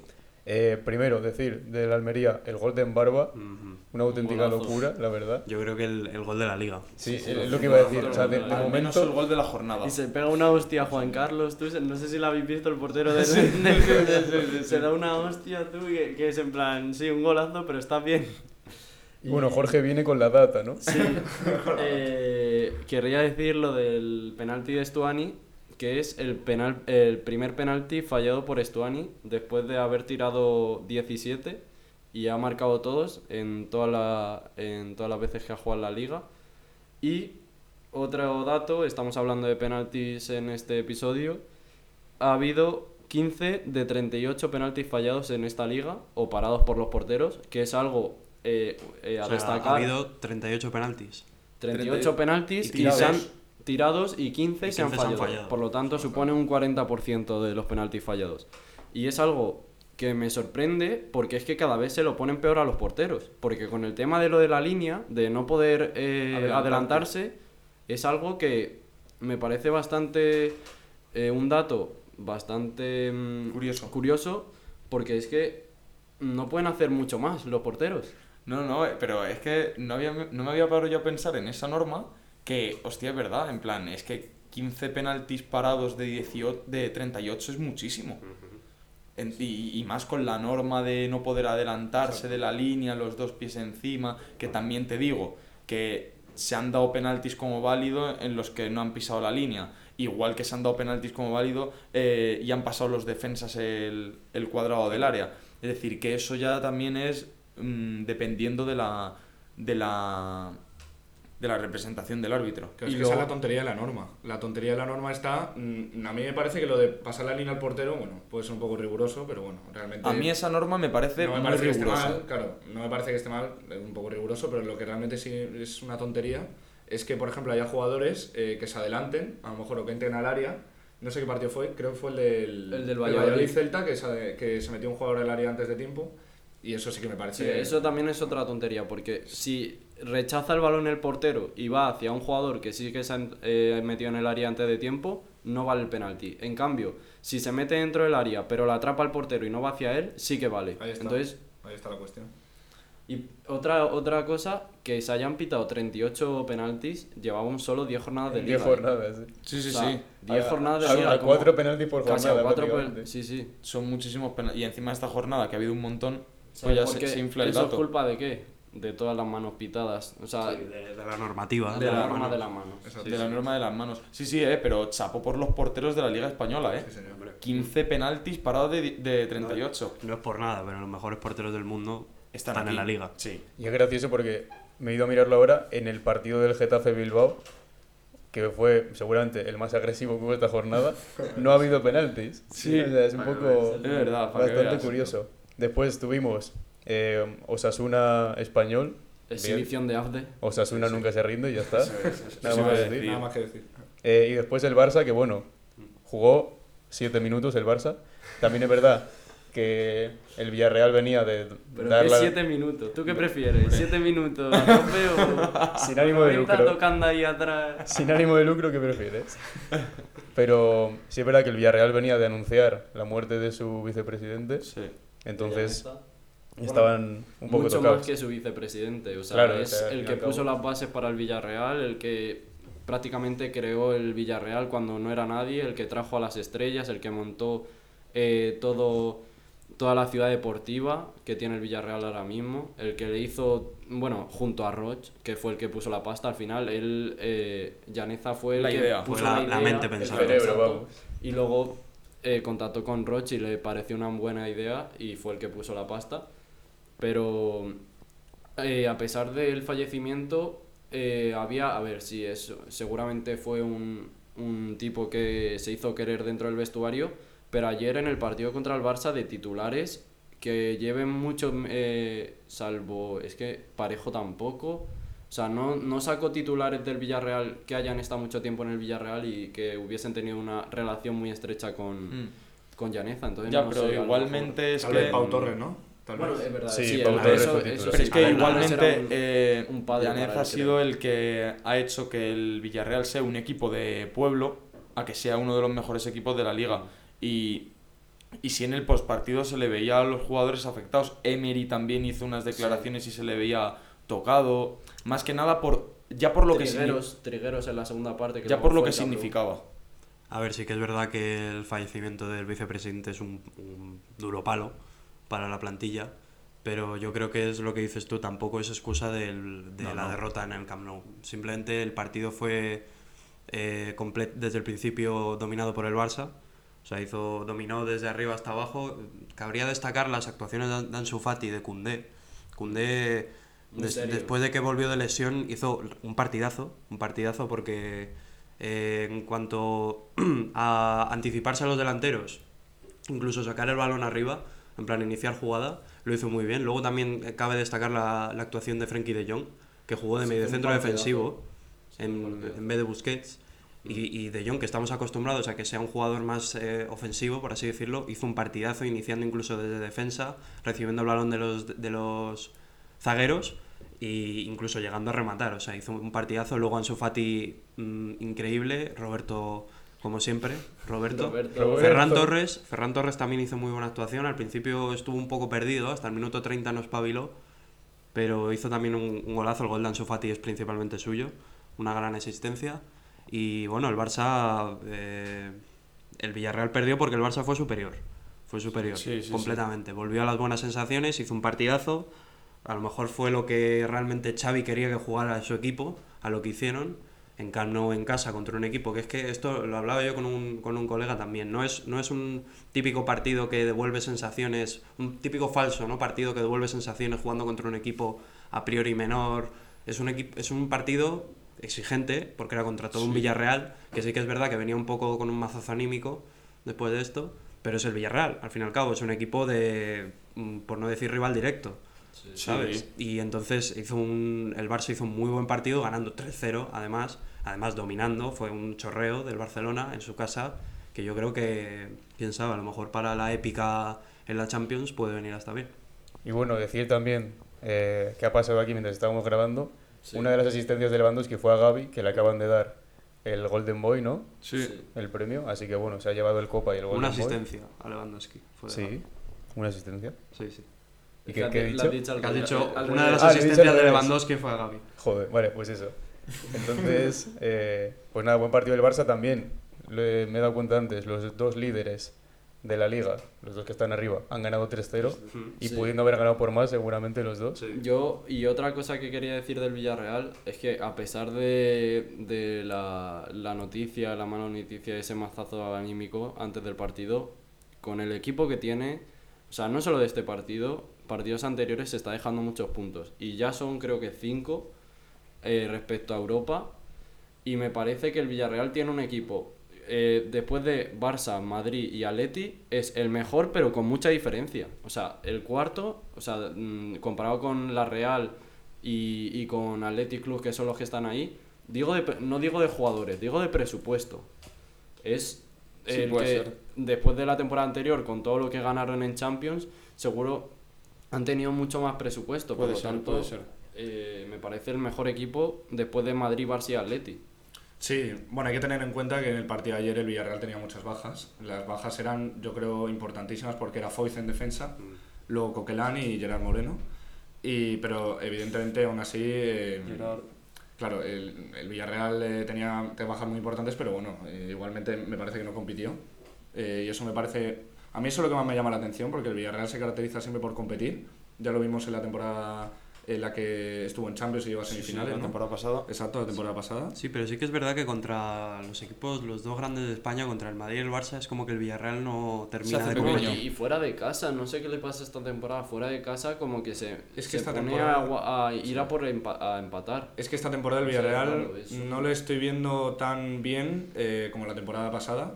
Eh, primero, decir, del Almería, el gol de Embarba, Ujú. una auténtica locura, la verdad. Yo creo que el, el gol de la liga. Sí, es lo que iba a decir, o sea, de, de Al menos momento... el gol de la jornada. Y se pega una hostia a Juan Carlos, tú, no sé si lo habéis visto el portero de... se da una hostia tú que, que es en plan, sí, un golazo, pero está bien. Y bueno, Jorge viene con la data, ¿no? Sí. [laughs] Eh, querría decir lo del penalti de Stuani, que es el, penal, el primer penalti fallado por Estuani después de haber tirado 17 y ha marcado todos en, toda la, en todas las veces que ha jugado en la liga. Y otro dato, estamos hablando de penaltis en este episodio, ha habido 15 de 38 penaltis fallados en esta liga o parados por los porteros, que es algo eh, eh, a O sea, destacar. ha habido 38 penaltis. 38 penaltis y y, se han. Tirados y 15, Y se, han 15 se han fallado. Por lo tanto, supone un 40% de los penaltis fallados. Y es algo que me sorprende porque es que cada vez se lo ponen peor a los porteros. Porque con el tema de lo de la línea, de no poder eh, adelantarse, es algo que me parece bastante. eh, un dato bastante mm, Curioso. curioso porque es que no pueden hacer mucho más los porteros. No, no, eh, pero es que no, había, no me había parado yo a pensar en esa norma que, hostia, es verdad, en plan, es que 15 penaltis parados de, 18, de 38 es muchísimo. Y más con la norma de no poder adelantarse de la línea, los dos pies encima, que también te digo que se han dado penaltis como válido en los que no han pisado la línea. Igual que se han dado penaltis como válido eh, y han pasado los defensas el, el cuadrado del área. Es decir, que eso ya también es mm, dependiendo de la, de la de la representación del árbitro. Que es Y que esa es luego- la tontería de la norma. La tontería de la norma está. mm, a mí me parece que lo de pasar la línea al portero, bueno, puede ser un poco riguroso, pero bueno, realmente. a mí esa norma me parece no me muy parece rigurosa. mal, claro, no me parece que esté mal, es un poco riguroso, pero lo que realmente sí es una tontería es que, por ejemplo, haya jugadores eh, que se adelanten, a lo mejor o que entren al área. No sé qué partido fue, creo que fue el del, El del Valladolid. Celta, que se, que se metió un jugador al área antes de tiempo. Y eso sí que me Sí, parece. eso también es otra tontería, porque si rechaza el balón el portero y va hacia un jugador que sí que se ha eh, metido en el área antes de tiempo, no vale el penalti. En cambio, si se mete dentro del área pero la atrapa el portero y no va hacia él, sí que vale. Ahí está. Entonces, Ahí está la cuestión. y otra, otra cosa, que se hayan pitado 38 penaltis, llevamos solo 10 jornadas de 10 liga. ¿eh? jornadas, sí. Sí, sí, O sea, sí. 10 A- jornadas de liga. a como- cuatro penaltis por casi a jornada, cuatro prácticamente. pen- Sí, sí. Son muchísimos penaltis. Y encima de esta jornada, que ha habido un montón, pues ¿Sabes ya se, infla el ¿Eso dato. es culpa de qué? De todas las manos pitadas. O sea, Sí, de, de la normativa. de la mano. norma de las manos. Exacto. de la norma de las manos. Sí, sí, eh, pero chapo por los porteros de la Liga Española, eh. Sí, señor. 15 penaltis parados de, de 38. No es por nada, pero los mejores porteros del mundo Están, en la liga. Sí. Y es gracioso porque me he ido a mirarlo ahora en el partido del Getafe Bilbao, que fue seguramente el más agresivo que hubo esta jornada, [laughs] no ha habido penaltis. Sí. O sea, es un poco Es verdad, bastante curioso. Después tuvimos eh, Osasuna Español. Bien. Exhibición de Afde. Osasuna nunca se rinde y ya está. Nada más que decir. decir. Nada más que decir. Eh, y después el Barça, que bueno, jugó 7 minutos el Barça. También es verdad que el Villarreal venía de Pero dar la- 7 minutos. ¿Tú qué prefieres? ¿7 minutos a tope o sin ánimo de 90 lucro. tocando ahí atrás? Sin ánimo de lucro, ¿qué prefieres? Pero sí es verdad que el Villarreal venía de anunciar la muerte de su vicepresidente, Sí. entonces estaban un poco Mucho tocados. más que su vicepresidente. O sea, Claro, es el que puso las bases para el Villarreal, el que prácticamente creó el Villarreal cuando no era nadie, el que trajo a las estrellas, el que montó eh, todo toda la ciudad deportiva que tiene el Villarreal ahora mismo, el que le hizo, bueno, junto a Roch, que fue el que puso la pasta al final, él, eh, Llaneza fue el La que idea. puso Fue la- la, la idea, mente cerebro, exacto. vamos. Y luego eh, contactó con Roch y le pareció una buena idea y fue el que puso la pasta. Pero eh, a pesar del fallecimiento, eh, había, a ver, si eso, seguramente fue un, un tipo que se hizo querer dentro del vestuario, pero ayer en el partido contra el Barça de titulares que lleven mucho, eh, salvo, es que Parejo tampoco, o sea, no, no sacó titulares del Villarreal que hayan estado mucho tiempo en el Villarreal y que hubiesen tenido una relación muy estrecha con, Mm. con Llaneza. Entonces, Ya, no pero sé, igualmente es Tal que. Pau Torres, ¿no? Tal Bueno, vez. es verdad, Sí, sí, Pau eso, eso. Pero es que igualmente un- eh, un padre para ha sido el que ha hecho que el Villarreal sea un equipo de pueblo a que sea uno de los mejores equipos de la liga. Y, y si en el postpartido se le veía a los jugadores afectados, Emery también hizo unas declaraciones y se le veía tocado. Más que nada por ya por lo que Trigueros, Trigueros en la segunda parte. Que ya por lo que significaba. A ver, sí que es verdad que el fallecimiento del vicepresidente es un, un duro palo para la plantilla, pero yo creo que es lo que dices tú, tampoco es excusa del- de No, la no. derrota en el Camp Nou. Simplemente el partido fue eh, desde el principio dominado por el Barça. O sea, hizo, dominó desde arriba hasta abajo. Cabría destacar las actuaciones de Ansu Fati de des- serio. después de que volvió de lesión, hizo un partidazo. Un partidazo porque eh, en cuanto [clears throat] a anticiparse a los delanteros, incluso sacar el balón arriba, en plan iniciar jugada, lo hizo muy bien. Luego también eh, cabe destacar la, la actuación de Frenkie de Jong, que jugó de Sí, medio fue un centro partidazo. defensivo Sí, en, vez de Busquets. Y, y de Jong, que estamos acostumbrados a que sea un jugador más eh, ofensivo, por así decirlo, hizo un partidazo, iniciando incluso desde defensa, recibiendo el balón de los, de los zagueros e incluso llegando a rematar. O sea, hizo un partidazo. Luego Ansu Fati, mm, increíble. Roberto, como siempre, Roberto. Roberto. Roberto. Ferran Torres, Ferran Torres también hizo muy buena actuación. Al principio estuvo un poco perdido, hasta el minuto 30 no espabiló, pero hizo también un, un golazo. El gol de Ansu Fati es principalmente suyo, una gran existencia. Y bueno, el Barça, eh, el Villarreal perdió porque el Barça fue superior. Fue superior, Sí, sí, sí. completamente. Volvió a las buenas sensaciones, hizo un partidazo. A lo mejor fue lo que realmente Xavi quería que jugara a su equipo, a lo que hicieron en Camp Nou en casa contra un equipo que es que esto lo hablaba yo con un, con un colega también no es no es un típico partido que devuelve sensaciones un típico falso no partido que devuelve sensaciones jugando contra un equipo a priori menor. Es un equipo es un partido exigente porque era contra todo un Villarreal que sí que es verdad que venía un poco con un mazazo anímico después de esto pero es el Villarreal al fin y al cabo es un equipo de mm, por no decir rival directo ¿sabes? Y entonces hizo un, el Barça hizo un muy buen partido, ganando 3-0, además, además dominando, fue un chorreo del Barcelona en su casa, que yo creo que, quién sabe, a lo mejor para la épica en la Champions puede venir hasta bien. Y bueno, decir también eh, que ha pasado aquí mientras estábamos grabando. Sí. Una de las asistencias de Lewandowski fue a Gaby, que le acaban de dar el Golden Boy, ¿no? Sí. El premio. Así que bueno, se ha llevado el Copa y el Golden Una Boy. asistencia a Lewandowski. fue Sí, una asistencia. sí, sí. ¿Y qué, que qué he le has dicho? al Que has dicho, al una de las. Ah, dicho asistencias de. Lewandowski fue a Gaby. Joder, vale, pues eso. Entonces, [laughs] eh, pues nada, buen partido del Barça también. Lo he- me he dado cuenta antes, los dos líderes de la liga, los dos que están arriba, han ganado 3-0 y Sí. pudiendo haber ganado por más seguramente los dos. Yo, y otra cosa que quería decir del Villarreal es que a pesar de, de la, la noticia, la mala noticia, ese mazazo anímico antes del partido, con el equipo que tiene, o sea, no solo de este partido, partidos anteriores se está dejando muchos puntos. Y ya son creo que cinco eh, respecto a Europa. Y me parece que el Villarreal tiene un equipo, eh, después de Barça, Madrid y Atleti, es el mejor, pero con mucha diferencia. O sea, el cuarto, o sea, mm, comparado con la Real y, y con Athletic Club, que son los que están ahí, digo de, no digo de jugadores, digo de presupuesto. Es el que ser. después de la temporada anterior, con todo lo que ganaron en Champions, seguro han tenido mucho más presupuesto. Puede por lo ser, tanto, puede ser. eh, me parece el mejor equipo después de Madrid, Barça y Atleti. Sí, bueno, hay que tener en cuenta que en el partido de ayer el Villarreal tenía muchas bajas. Las bajas eran, yo creo, importantísimas porque era Foyz en defensa, luego Coquelán y Gerard Moreno. Y, pero evidentemente, aún así, eh, claro, el, el Villarreal eh, tenía te bajas muy importantes, pero bueno, eh, igualmente me parece que no compitió. Eh, y eso me parece. A mí eso es lo que más me llama la atención porque el Villarreal se caracteriza siempre por competir. Ya lo vimos en la temporada en la que estuvo en Champions y llegó a semifinales. la ¿no? temporada pasada. Exacto, la temporada pasada. Sí, pero sí que es verdad que contra los equipos, los dos grandes de España, contra el Madrid y el Barça, es como que el Villarreal no termina de competir. Y, y fuera de casa, no sé qué le pasa esta temporada. Fuera de casa, como que se, Es que se esta pone temporada- a, a ir a por empa- a empatar. Es que esta temporada el Villarreal no lo estoy viendo tan bien eh, como la temporada pasada.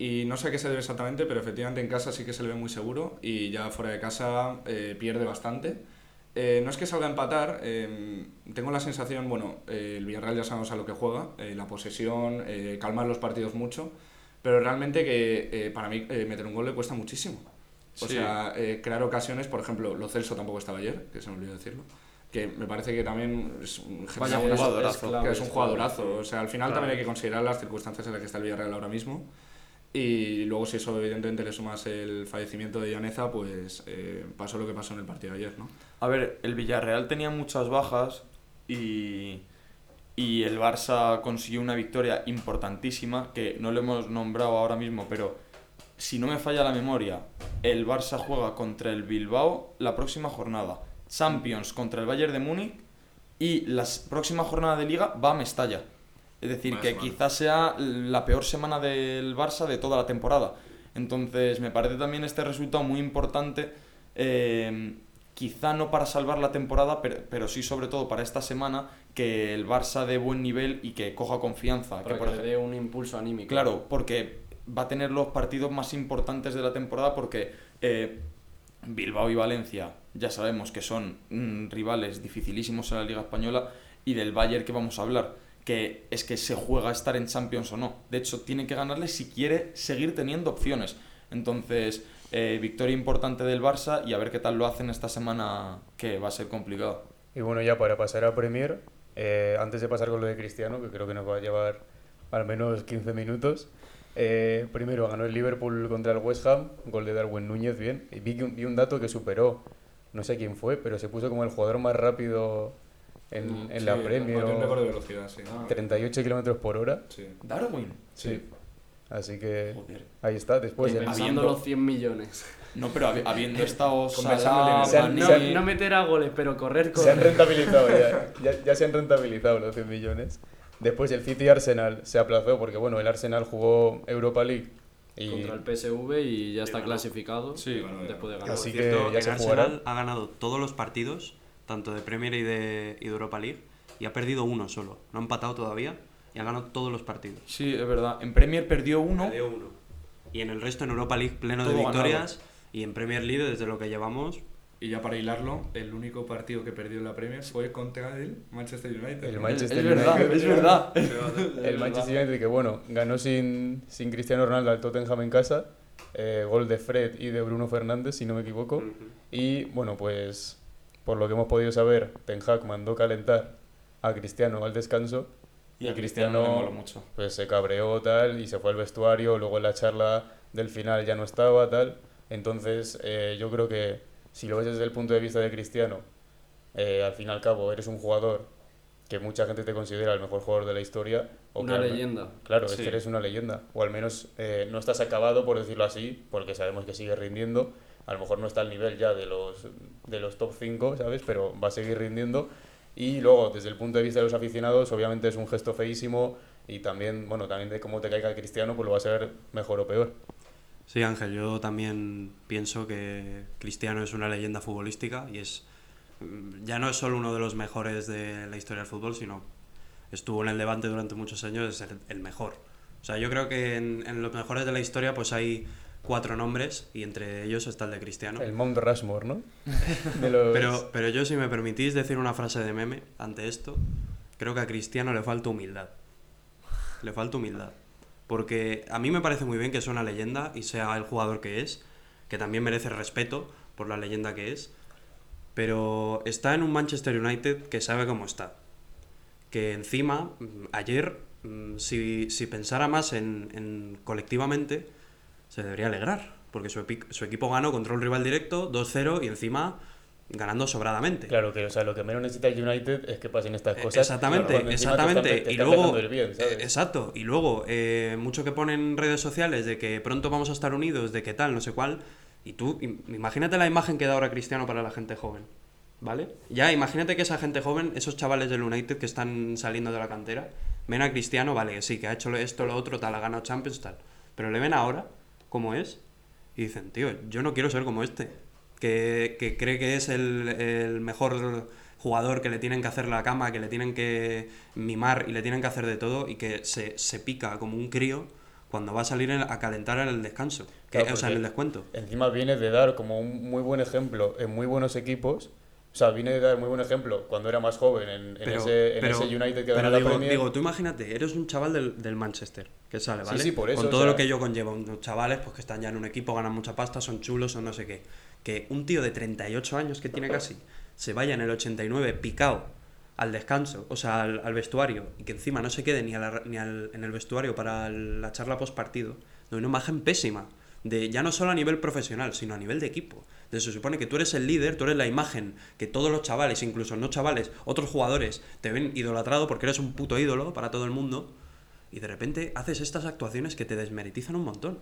Y no sé a qué se debe exactamente, pero efectivamente en casa sí que se le ve muy seguro y ya fuera de casa eh, pierde bastante. Eh, no es que salga a empatar, eh, tengo la sensación, bueno, eh, el Villarreal ya sabemos a lo que juega, eh, la posesión, eh, calmar los partidos mucho, pero realmente que para mí meter un gol le cuesta muchísimo. O Sí. sea, crear ocasiones, por ejemplo, Lo Celso tampoco estaba ayer, que se me olvidó decirlo, que me parece que también es un Vaya jugadorazo. clave, que es un es jugadorazo. O sea, al final también hay que considerar las circunstancias en las que está el Villarreal ahora mismo. Y luego, si eso evidentemente le sumas el fallecimiento de Llaneza, pues eh, pasó lo que pasó en el partido de ayer, ¿no? A ver, el Villarreal tenía muchas bajas y, y el Barça consiguió una victoria importantísima que no lo hemos nombrado ahora mismo, pero si no me falla la memoria, el Barça juega contra el Bilbao la próxima jornada, Champions contra el Bayern de Múnich y la próxima jornada de liga va a Mestalla. Es decir, que semana. quizás sea la peor semana del Barça de toda la temporada. Entonces, me parece también este resultado muy importante, eh, quizá no para salvar la temporada, pero, pero sí sobre todo para esta semana, que el Barça de buen nivel y que coja confianza. Para que, que por le ej- dé un impulso anímico. Claro, porque va a tener los partidos más importantes de la temporada porque eh, Bilbao y Valencia ya sabemos que son mm, rivales dificilísimos en la Liga Española y del Bayern que vamos a hablar, es que se juega estar en Champions o no. De hecho, tiene que ganarle si quiere seguir teniendo opciones. Entonces, eh, victoria importante del Barça y a ver qué tal lo hacen esta semana que va a ser complicado. Y bueno, ya para pasar a Premier, eh, antes de pasar con lo de Cristiano, que creo que nos va a llevar al menos 15 minutos, eh, primero ganó el Liverpool contra el West Ham, gol de Darwin Núñez, bien. Y vi un dato que superó, no sé quién fue, pero se puso como el jugador más rápido en, en la Sí, Premier, batió un récord de velocidad, sí. 38 kilómetros por hora. Sí. Darwin. Sí. Así que Joder. ahí está. Después, habiendo- los 100 millones. No, pero habi- habiendo estado Conversando Salah, Se han- No, se Mané- no meter a goles, pero correr, se han rentabilizado ya, [laughs] ya, ya se han rentabilizado los 100 millones. Después el City Arsenal se aplazó porque bueno, el Arsenal jugó Europa League y Contra el PSV y ya está clasificado. Sí, Bueno, después de ganar. Así cierto, que ya el se Arsenal jugará. ha ganado todos los partidos, tanto de Premier y de, y de Europa League, y ha perdido uno solo. No ha empatado todavía y ha ganado todos los partidos. Sí, es verdad. En Premier perdió uno. Perdió uno. Y en el resto en Europa League pleno Todo de ganado. victorias y en Premier League desde lo que llevamos Y ya para hilarlo, el único partido que perdió en la Premier fue contra el Manchester United. El. Manchester es verdad, [laughs] United. [laughs] es verdad. el Manchester United que bueno, ganó sin, sin Cristiano Ronaldo al Tottenham en casa, eh, gol de Fred y de Bruno Fernández si no me equivoco. Y bueno, pues por lo que hemos podido saber, Ten Hag mandó calentar a Cristiano al descanso Y a Cristiano mucho. pues se cabreó tal y se fue al vestuario, luego en la charla del final ya no estaba tal. Entonces eh, yo creo que si lo ves desde el punto de vista de Cristiano, eh, al fin y al cabo eres un jugador que mucha gente te considera el mejor jugador de la historia. O Una que leyenda. Claro, es Sí. que eres una leyenda. O al menos eh, no estás acabado, por decirlo así, porque sabemos que sigue rindiendo. A lo mejor no está al nivel ya de los, de los top 5, ¿sabes? Pero va a seguir rindiendo. Y luego, desde el punto de vista de los aficionados, obviamente es un gesto feísimo y también, bueno, también de cómo te caiga Cristiano, pues lo va a ser mejor o peor. Sí, Ángel, yo también pienso que Cristiano es una leyenda futbolística y es mm, ya no es solo uno de los mejores de la historia del fútbol, sino estuvo en el Levante durante muchos años de ser el mejor. O sea, yo creo que en, en los mejores de la historia pues hay cuatro nombres y entre ellos está el de Cristiano. El Mount Rushmore, ¿no? [laughs] Los- Pero, pero yo, si me permitís decir una frase de meme ante esto, creo que a Cristiano le falta humildad. Le falta humildad. Porque a mí me parece muy bien que sea una leyenda y sea el jugador que es, que también merece respeto por la leyenda que es, pero está en un Manchester United que sabe cómo está. Que encima, mm, ayer, mm, si, si pensara más en, en colectivamente, se debería alegrar, porque su, su equipo ganó contra un rival directo 2-0 y encima ganando sobradamente. Claro que, o sea, lo que menos necesita el United es que pasen estas Eh, cosas. Exactamente, están- exactamente. te y luego, eh, exacto. Y luego, eh, mucho que ponen en redes sociales de que pronto vamos a estar unidos, de que tal, no sé cuál. Y tú, im- imagínate la imagen que da ahora Cristiano para la gente joven. ¿Vale? Ya, imagínate que esa gente joven, esos chavales del United que están saliendo de la cantera, ven a Cristiano, vale, sí, que ha hecho esto, lo otro, tal, ha ganado Champions, tal. Pero le ven ahora, como es, y dicen, tío, yo no quiero ser como este. Que, que cree que es el, el mejor jugador, que le tienen que hacer la cama, que le tienen que mimar y le tienen que hacer de todo, y que se, se pica como un crío cuando va a salir a calentar en el descanso. Que, Claro, o sea, en el descuento. Encima viene de dar como un muy buen ejemplo en muy buenos equipos. O sea, viene de dar muy buen ejemplo cuando era más joven en, en Pero, ese, en pero- ese United que ganó la digo, Premier. digo, tú imagínate, eres un chaval del, del Manchester, que sale, Sí, ¿vale? sí, por eso, Con o todo sea- lo que ello conlleva, unos chavales pues que están ya en un equipo, ganan mucha pasta, son chulos, son no sé qué. Que un tío de 38 años que tiene casi, se vaya en el 89 picado al descanso, o sea, al, al vestuario, y que encima no se quede ni, a la- ni al- en el vestuario para el- la charla post partido, de una imagen pésima. De, ya no solo a nivel profesional, sino a nivel de equipo. De, se supone que tú eres el líder, tú eres la imagen que todos los chavales, incluso no chavales, otros jugadores, te ven idolatrado porque eres un puto ídolo para todo el mundo. Y de repente haces estas actuaciones que te desmeritizan un montón.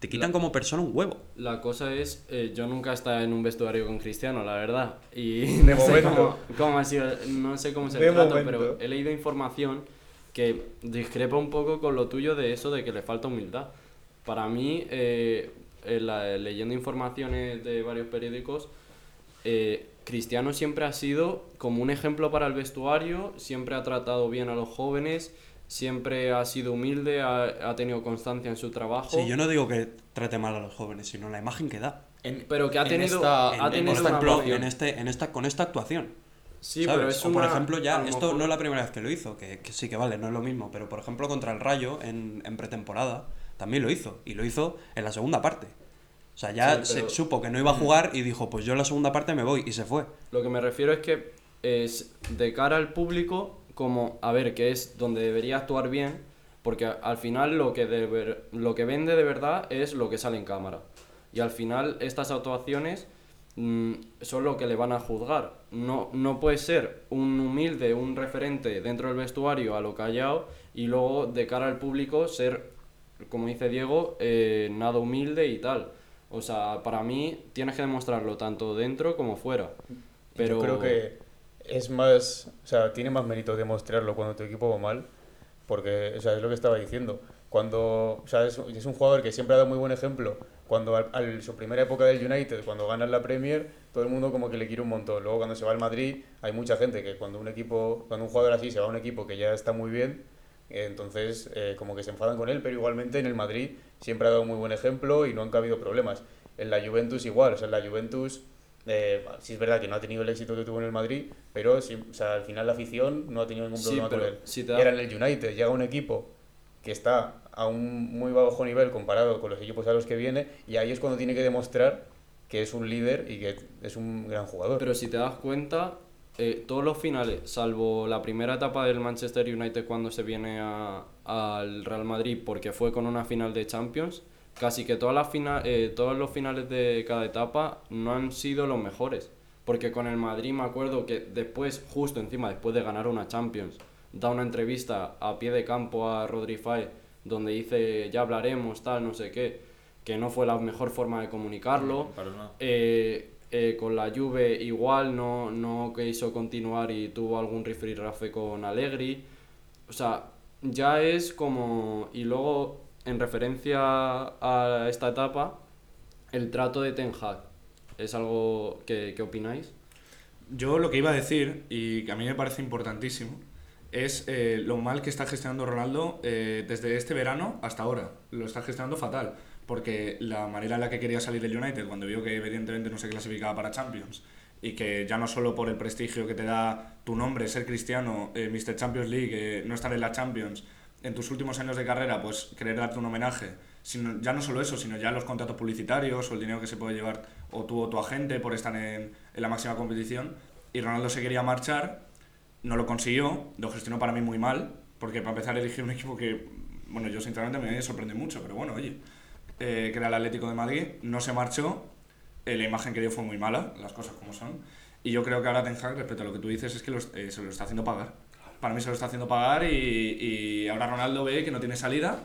Te quitan como persona un huevo. La cosa es, eh, yo nunca he estado en un vestuario con Cristiano, la verdad. Y De [laughs] no sé momento. cómo, cómo ha sido, no sé cómo es el De trato, momento. pero he leído información que discrepa un poco con lo tuyo de eso de que le falta humildad. Para mí, eh, la- leyendo informaciones de varios periódicos, eh, Cristiano siempre ha sido como un ejemplo para el vestuario, siempre ha tratado bien a los jóvenes, siempre ha sido humilde, ha, ha tenido constancia en su trabajo. Sí, yo no digo que trate mal a los jóvenes, sino la imagen que da. En- Pero que ha en tenido- esta- ha En- en- tenido por una ejemplo, en este, en esta, con esta actuación. Sí, ¿sabes? pero es o por una- ejemplo, ya, esto mejor- no es la primera vez que lo hizo, que, que sí que vale, no es lo mismo, pero por ejemplo contra el Rayo en, en pretemporada también lo hizo, y lo hizo en la segunda parte. O sea, ya Sí, pero- se supo que no iba a jugar y dijo, pues yo en la segunda parte me voy, y se fue. Lo que me refiero es que es de cara al público, como, a ver, que es donde debería actuar bien, porque al final lo que, de ver- lo que vende de verdad es lo que sale en cámara. Y al final estas actuaciones mm, son lo que le van a juzgar. No, no puede ser un humilde, un referente dentro del vestuario a lo callado y luego de cara al público ser, como dice Diego, eh, nada humilde y tal. O sea, para mí tienes que demostrarlo tanto dentro como fuera. Pero Yo creo que es más, o sea, tiene más mérito demostrarlo cuando tu equipo va mal, porque, o sea, es lo que estaba diciendo. Cuando, o sea, es, es un jugador que siempre ha dado muy buen ejemplo. Cuando al, al- su primera época del United, cuando ganan la Premier, todo el mundo como que le quiere un montón. Luego cuando se va al Madrid, hay mucha gente que cuando un equipo, cuando un jugador así se va a un equipo que ya está muy bien, entonces eh, como que se enfadan con él, pero igualmente en el Madrid siempre ha dado muy buen ejemplo y no han habido problemas. En la Juventus igual, o sea, en la Juventus eh, sí es verdad que no ha tenido el éxito que tuvo en el Madrid, pero sí, o sea, al final la afición no ha tenido ningún Sí, problema con pero él. si da- ahora en el United llega un equipo que está a un muy bajo nivel comparado con los equipos a los que viene y ahí es cuando tiene que demostrar que es un líder y que es un gran jugador. Pero si te das cuenta, eh, todos los finales, salvo la primera etapa del Manchester United cuando se viene a- al Real Madrid, porque fue con una final de Champions, casi que todas las fina- eh, todos los finales de cada etapa no han sido los mejores. Porque con el Madrid me acuerdo que después, justo encima, después de ganar una Champions, da una entrevista a pie de campo a Rodri Fáez, donde dice ya hablaremos, tal, no sé qué, que no fue la mejor forma de comunicarlo. Nada. Eh, eh, con la Juve igual no, no quiso continuar y tuvo algún rifirrafe con Allegri. O sea, ya es como... Y luego, en referencia a esta etapa, el trato de Ten Hag. ¿Es algo que, que opináis? Yo lo que iba a decir, y que a mí me parece importantísimo, es eh, lo mal que está gestionando Ronaldo eh, desde este verano hasta ahora. Lo está gestionando fatal, porque la manera en la que quería salir el United, cuando vio que evidentemente no se clasificaba para Champions, y que ya no solo por el prestigio que te da tu nombre, ser cristiano, eh, Mr. Champions League, eh, no estar en la Champions, en tus últimos años de carrera, pues querer darte un homenaje, sino, ya no solo eso, sino ya los contratos publicitarios o el dinero que se puede llevar o tú o tu agente por estar en, en la máxima competición. Y Ronaldo se quería marchar, no lo consiguió, lo gestionó para mí muy mal, porque para empezar elegir un [laughs] equipo que, bueno, yo sinceramente me sorprende mucho, pero bueno, oye, eh, que era el Atlético de Madrid, no se marchó, eh, la imagen que dio fue muy mala, las cosas como son, y yo creo que ahora Ten Hag, respecto a lo que tú dices, es que los- eh, se lo está haciendo pagar. Para mí se lo está haciendo pagar y, y ahora Ronaldo ve que no tiene salida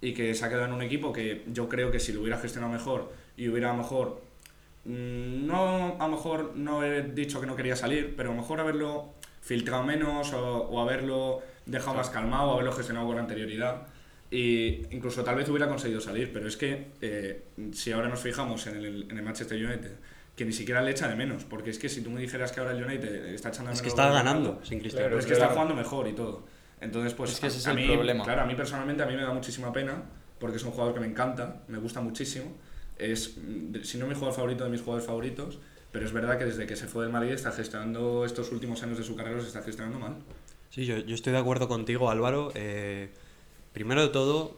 y que se ha quedado en un equipo que yo creo que si lo hubiera gestionado mejor y hubiera a lo mejor mm, no a lo mejor no he dicho que no quería salir pero a lo mejor haberlo filtrado menos o, o haberlo dejado más calmado o haberlo gestionado con anterioridad y incluso tal vez hubiera conseguido salir pero es que eh, si ahora nos fijamos en el, en el Manchester United que ni siquiera le echa de menos porque es que si tú me dijeras que ahora el United está echando de Es que menos está ganando Ronaldo, sin Cristiano. pero es que está jugando mejor y todo. Entonces, pues Es que ese es a el mí, problema. Claro, a mí personalmente a mí me da muchísima pena porque es un jugador que me encanta, me gusta muchísimo. Es, mm, si no mi jugador favorito de mis jugadores favoritos, pero es verdad que desde que se fue del Madrid está gestionando estos últimos años de su carrera, los está gestionando mal. Sí, yo, yo estoy de acuerdo contigo, Álvaro. Eh, primero de todo,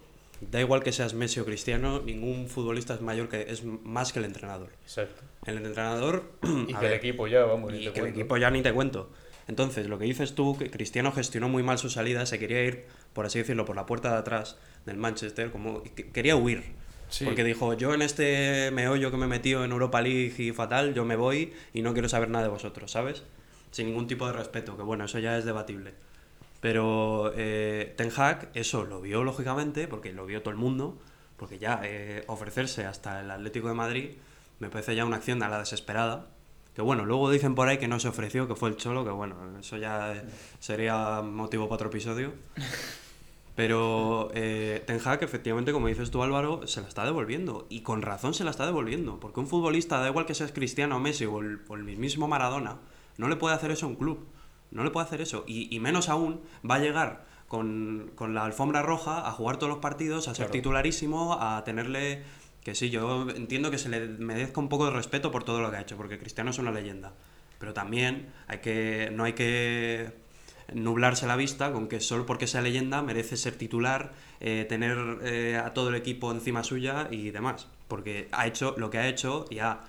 da igual que seas Messi o Cristiano, ningún futbolista es mayor que es más que el entrenador. Exacto. El entrenador [clears throat] Y que el equipo ya, vamos, ni y te que el cuento. equipo ya ni te cuento. Entonces, lo que dices tú, que Cristiano gestionó muy mal su salida, se quería ir, por así decirlo, por la puerta de atrás del Manchester, como que- quería huir. Sí. Porque dijo, yo en este meollo que me he metido en Europa League y fatal, yo me voy y no quiero saber nada de vosotros, ¿sabes? Sin ningún tipo de respeto, que bueno, eso ya es debatible. Pero eh, Ten Hag eso lo vio lógicamente, porque lo vio todo el mundo, porque ya eh, ofrecerse hasta el Atlético de Madrid me parece ya una acción a la desesperada. Que bueno, luego dicen por ahí que no se ofreció, que fue el Cholo, que bueno, eso ya eh, sería motivo para otro episodio. Pero eh, Ten Hag, efectivamente, como dices tú Álvaro, se la está devolviendo. Y con razón se la está devolviendo. Porque un futbolista, da igual que seas Cristiano Messi o el, o el mismísimo Maradona, no le puede hacer eso a un club. No le puede hacer eso. Y, y menos aún va a llegar con, con la alfombra roja a jugar todos los partidos, a ser titularísimo, a tenerle... Que sí, yo entiendo que se le merezca un poco de respeto por todo lo que ha hecho, porque Cristiano es una leyenda. Pero también hay que, no hay que nublarse la vista con que solo porque sea leyenda merece ser titular, eh, tener eh, a todo el equipo encima suya y demás. Porque ha hecho lo que ha hecho y ha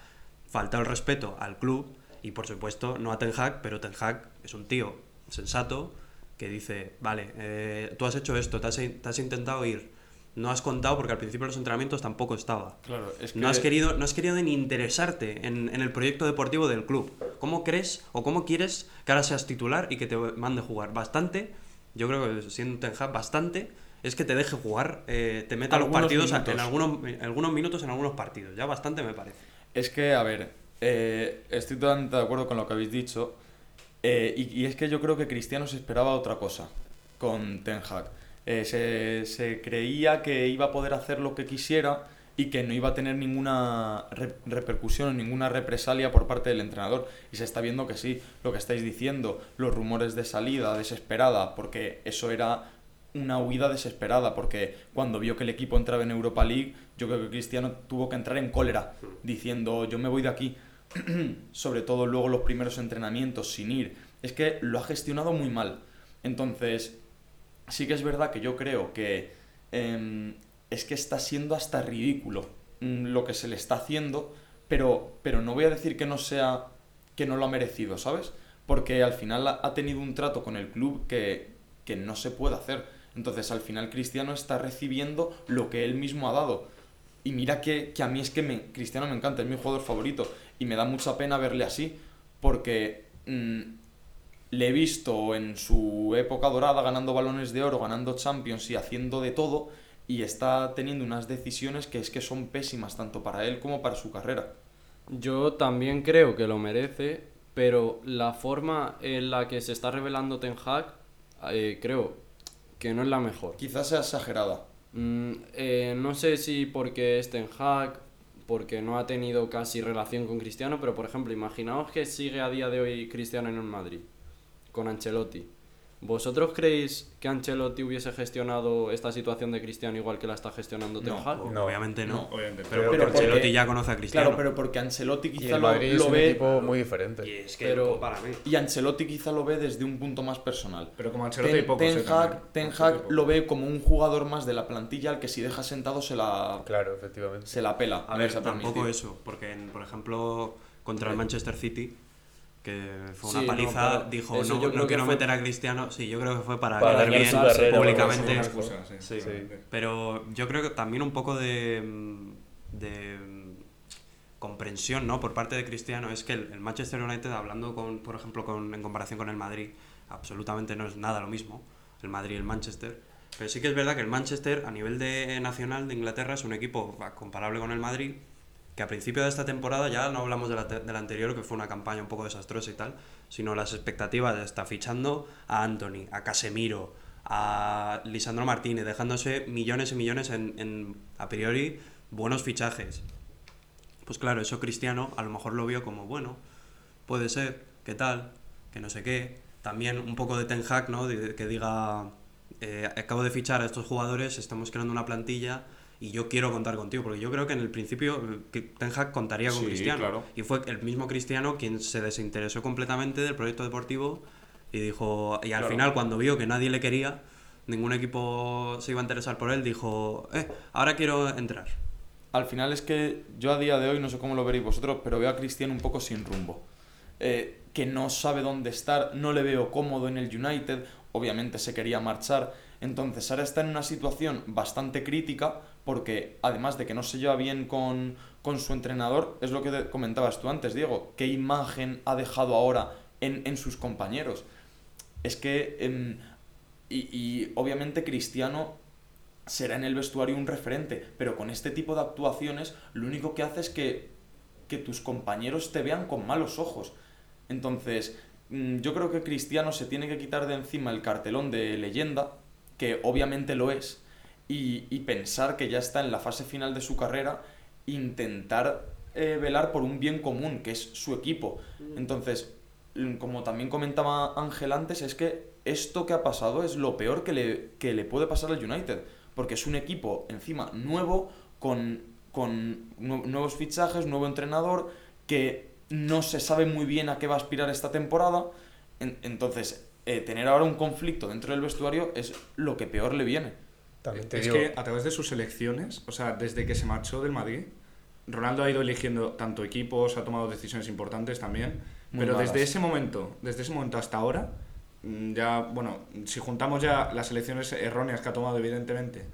faltado el respeto al club y por supuesto no a Ten Hag, pero Ten Hag es un tío sensato que dice, vale, eh, tú has hecho esto, te has, te has intentado ir, no has contado porque al principio de los entrenamientos tampoco estaba. Claro, es que No has querido, no has querido ni interesarte en, en el proyecto deportivo del club. ¿Cómo crees o cómo quieres que ahora seas titular y que te mande jugar? Bastante, yo creo que siendo Ten Hag, bastante es que te deje jugar, eh, te meta los Algunos partidos a- en minutos. algunos, en algunos minutos en algunos partidos. Ya bastante me parece. Es que, a ver, eh, estoy totalmente de acuerdo con lo que habéis dicho. eh, y, y es que yo creo que Cristiano se esperaba otra cosa con Ten Hag. Eh, se, se creía que iba a poder hacer lo que quisiera y que no iba a tener ninguna re- repercusión ninguna represalia por parte del entrenador. Y se está viendo que sí, lo que estáis diciendo, los rumores de salida desesperada, porque eso era una huida desesperada, porque cuando vio que el equipo entraba en Europa League, yo creo que Cristiano tuvo que entrar en cólera, diciendo yo me voy de aquí. [clears throat] Sobre todo luego los primeros entrenamientos sin ir. Es que lo ha gestionado muy mal. Entonces, sí que es verdad que yo creo que em, es que está siendo hasta ridículo mm, lo que se le está haciendo, pero, pero no voy a decir que no sea que no lo ha merecido, ¿sabes? Porque al final ha tenido un trato con el club que, que no se puede hacer. Entonces al final Cristiano está recibiendo lo que él mismo ha dado. Y mira que, que a mí es que me, Cristiano me encanta, es mi jugador favorito. Y me da mucha pena verle así, porque mm, le he visto en su época dorada ganando balones de oro, ganando Champions y haciendo de todo, y está teniendo unas decisiones que es que son pésimas tanto para él como para su carrera. Yo también creo que lo merece, pero la forma en la que se está revelando Ten Hag, eh, creo que no es la mejor. Quizás sea exagerada. Mm, eh, no sé si porque es Ten Hag, porque no ha tenido casi relación con Cristiano, pero por ejemplo, imaginaos que sigue a día de hoy Cristiano en el Madrid, con Ancelotti. ¿Vosotros creéis que Ancelotti hubiese gestionado esta situación de Cristiano igual que la está gestionando Ten Hag? No, obviamente no. no, Obviamente. Pero, Pero porque porque- Ancelotti ya conoce a Cristiano. Claro, pero porque Ancelotti Y quizá el lo, Madrid lo es un ve equipo muy diferente. Y es que Pero- para mí. y Ancelotti quizá lo ve desde un punto más personal. Pero como Ancelotti hay Ten, pocos, Ten eh, Hag. Ten Hag lo ve como un jugador más de la plantilla al que si deja sentado se la, Claro, efectivamente. se la pela. A ver, tampoco eso, porque en- por ejemplo contra el Manchester City, que fue una Sí, no, paliza, pero dijo no, yo no quiero fue- meter a Cristiano, sí, yo creo que fue para, Para quedar bien carrera, públicamente. Una excusa, sí. Sí. Sí. Pero yo creo que también un poco de, mm, de mm, comprensión ¿no? por parte de Cristiano es que el, el Manchester United, hablando con, por ejemplo con, en comparación con el Madrid, absolutamente no es nada lo mismo, el Madrid y el Manchester. Pero sí que es verdad que el Manchester, a nivel de nacional de Inglaterra, es un equipo comparable con el Madrid, que a principio de esta temporada, ya no hablamos de la, de la anterior, que fue una campaña un poco desastrosa y tal, sino las expectativas de estar fichando a Anthony, a Casemiro, a Lisandro Martínez, dejándose millones y millones en, en, a priori buenos fichajes. Pues claro, eso Cristiano a lo mejor lo vio como, bueno, puede ser, ¿qué tal? Que no sé qué. También un poco de Ten Hag, ¿no? Que diga, eh, acabo de fichar a estos jugadores, estamos creando una plantilla y yo quiero contar contigo, porque yo creo que en el principio eh, Ten Hag contaría con Sí, Cristiano. claro. Y fue el mismo Cristiano quien se desinteresó completamente del proyecto deportivo y dijo, y al Claro. final cuando vio que nadie le quería, ningún equipo se iba a interesar por él, dijo, eh, ahora quiero entrar. Al final es que yo a día de hoy, no sé cómo lo veréis vosotros, pero veo a Cristiano un poco sin rumbo. Eh, que no sabe dónde estar, no le veo cómodo en el United, obviamente se quería marchar. Entonces ahora está en una situación bastante crítica porque además de que no se lleva bien con, con su entrenador, es lo que comentabas tú antes, Diego, ¿qué imagen ha dejado ahora en, en sus compañeros? Es que... em, y, y obviamente Cristiano será en el vestuario un referente, pero con este tipo de actuaciones lo único que hace es que que tus compañeros te vean con malos ojos. Entonces, mm, yo creo que Cristiano se tiene que quitar de encima el cartelón de leyenda, que obviamente lo es, y, y pensar que ya está en la fase final de su carrera, intentar eh, velar por un bien común, que es su equipo. Entonces, mm, como también comentaba Ángel antes, es que esto que ha pasado es lo peor que le, que le puede pasar al United, porque es un equipo encima nuevo, con, con nue- nuevos fichajes, nuevo entrenador, que no se sabe muy bien a qué va a aspirar esta temporada. En- entonces, eh, tener ahora un conflicto dentro del vestuario es lo que peor le viene. También te Es digo, que a través de sus elecciones, o sea, desde que se marchó del Madrid, Ronaldo ha ido eligiendo tanto equipos, ha tomado decisiones importantes también, Muy pero malas. desde ese momento, desde ese momento hasta ahora, mm, ya, bueno, si juntamos ya las elecciones erróneas que ha tomado evidentemente,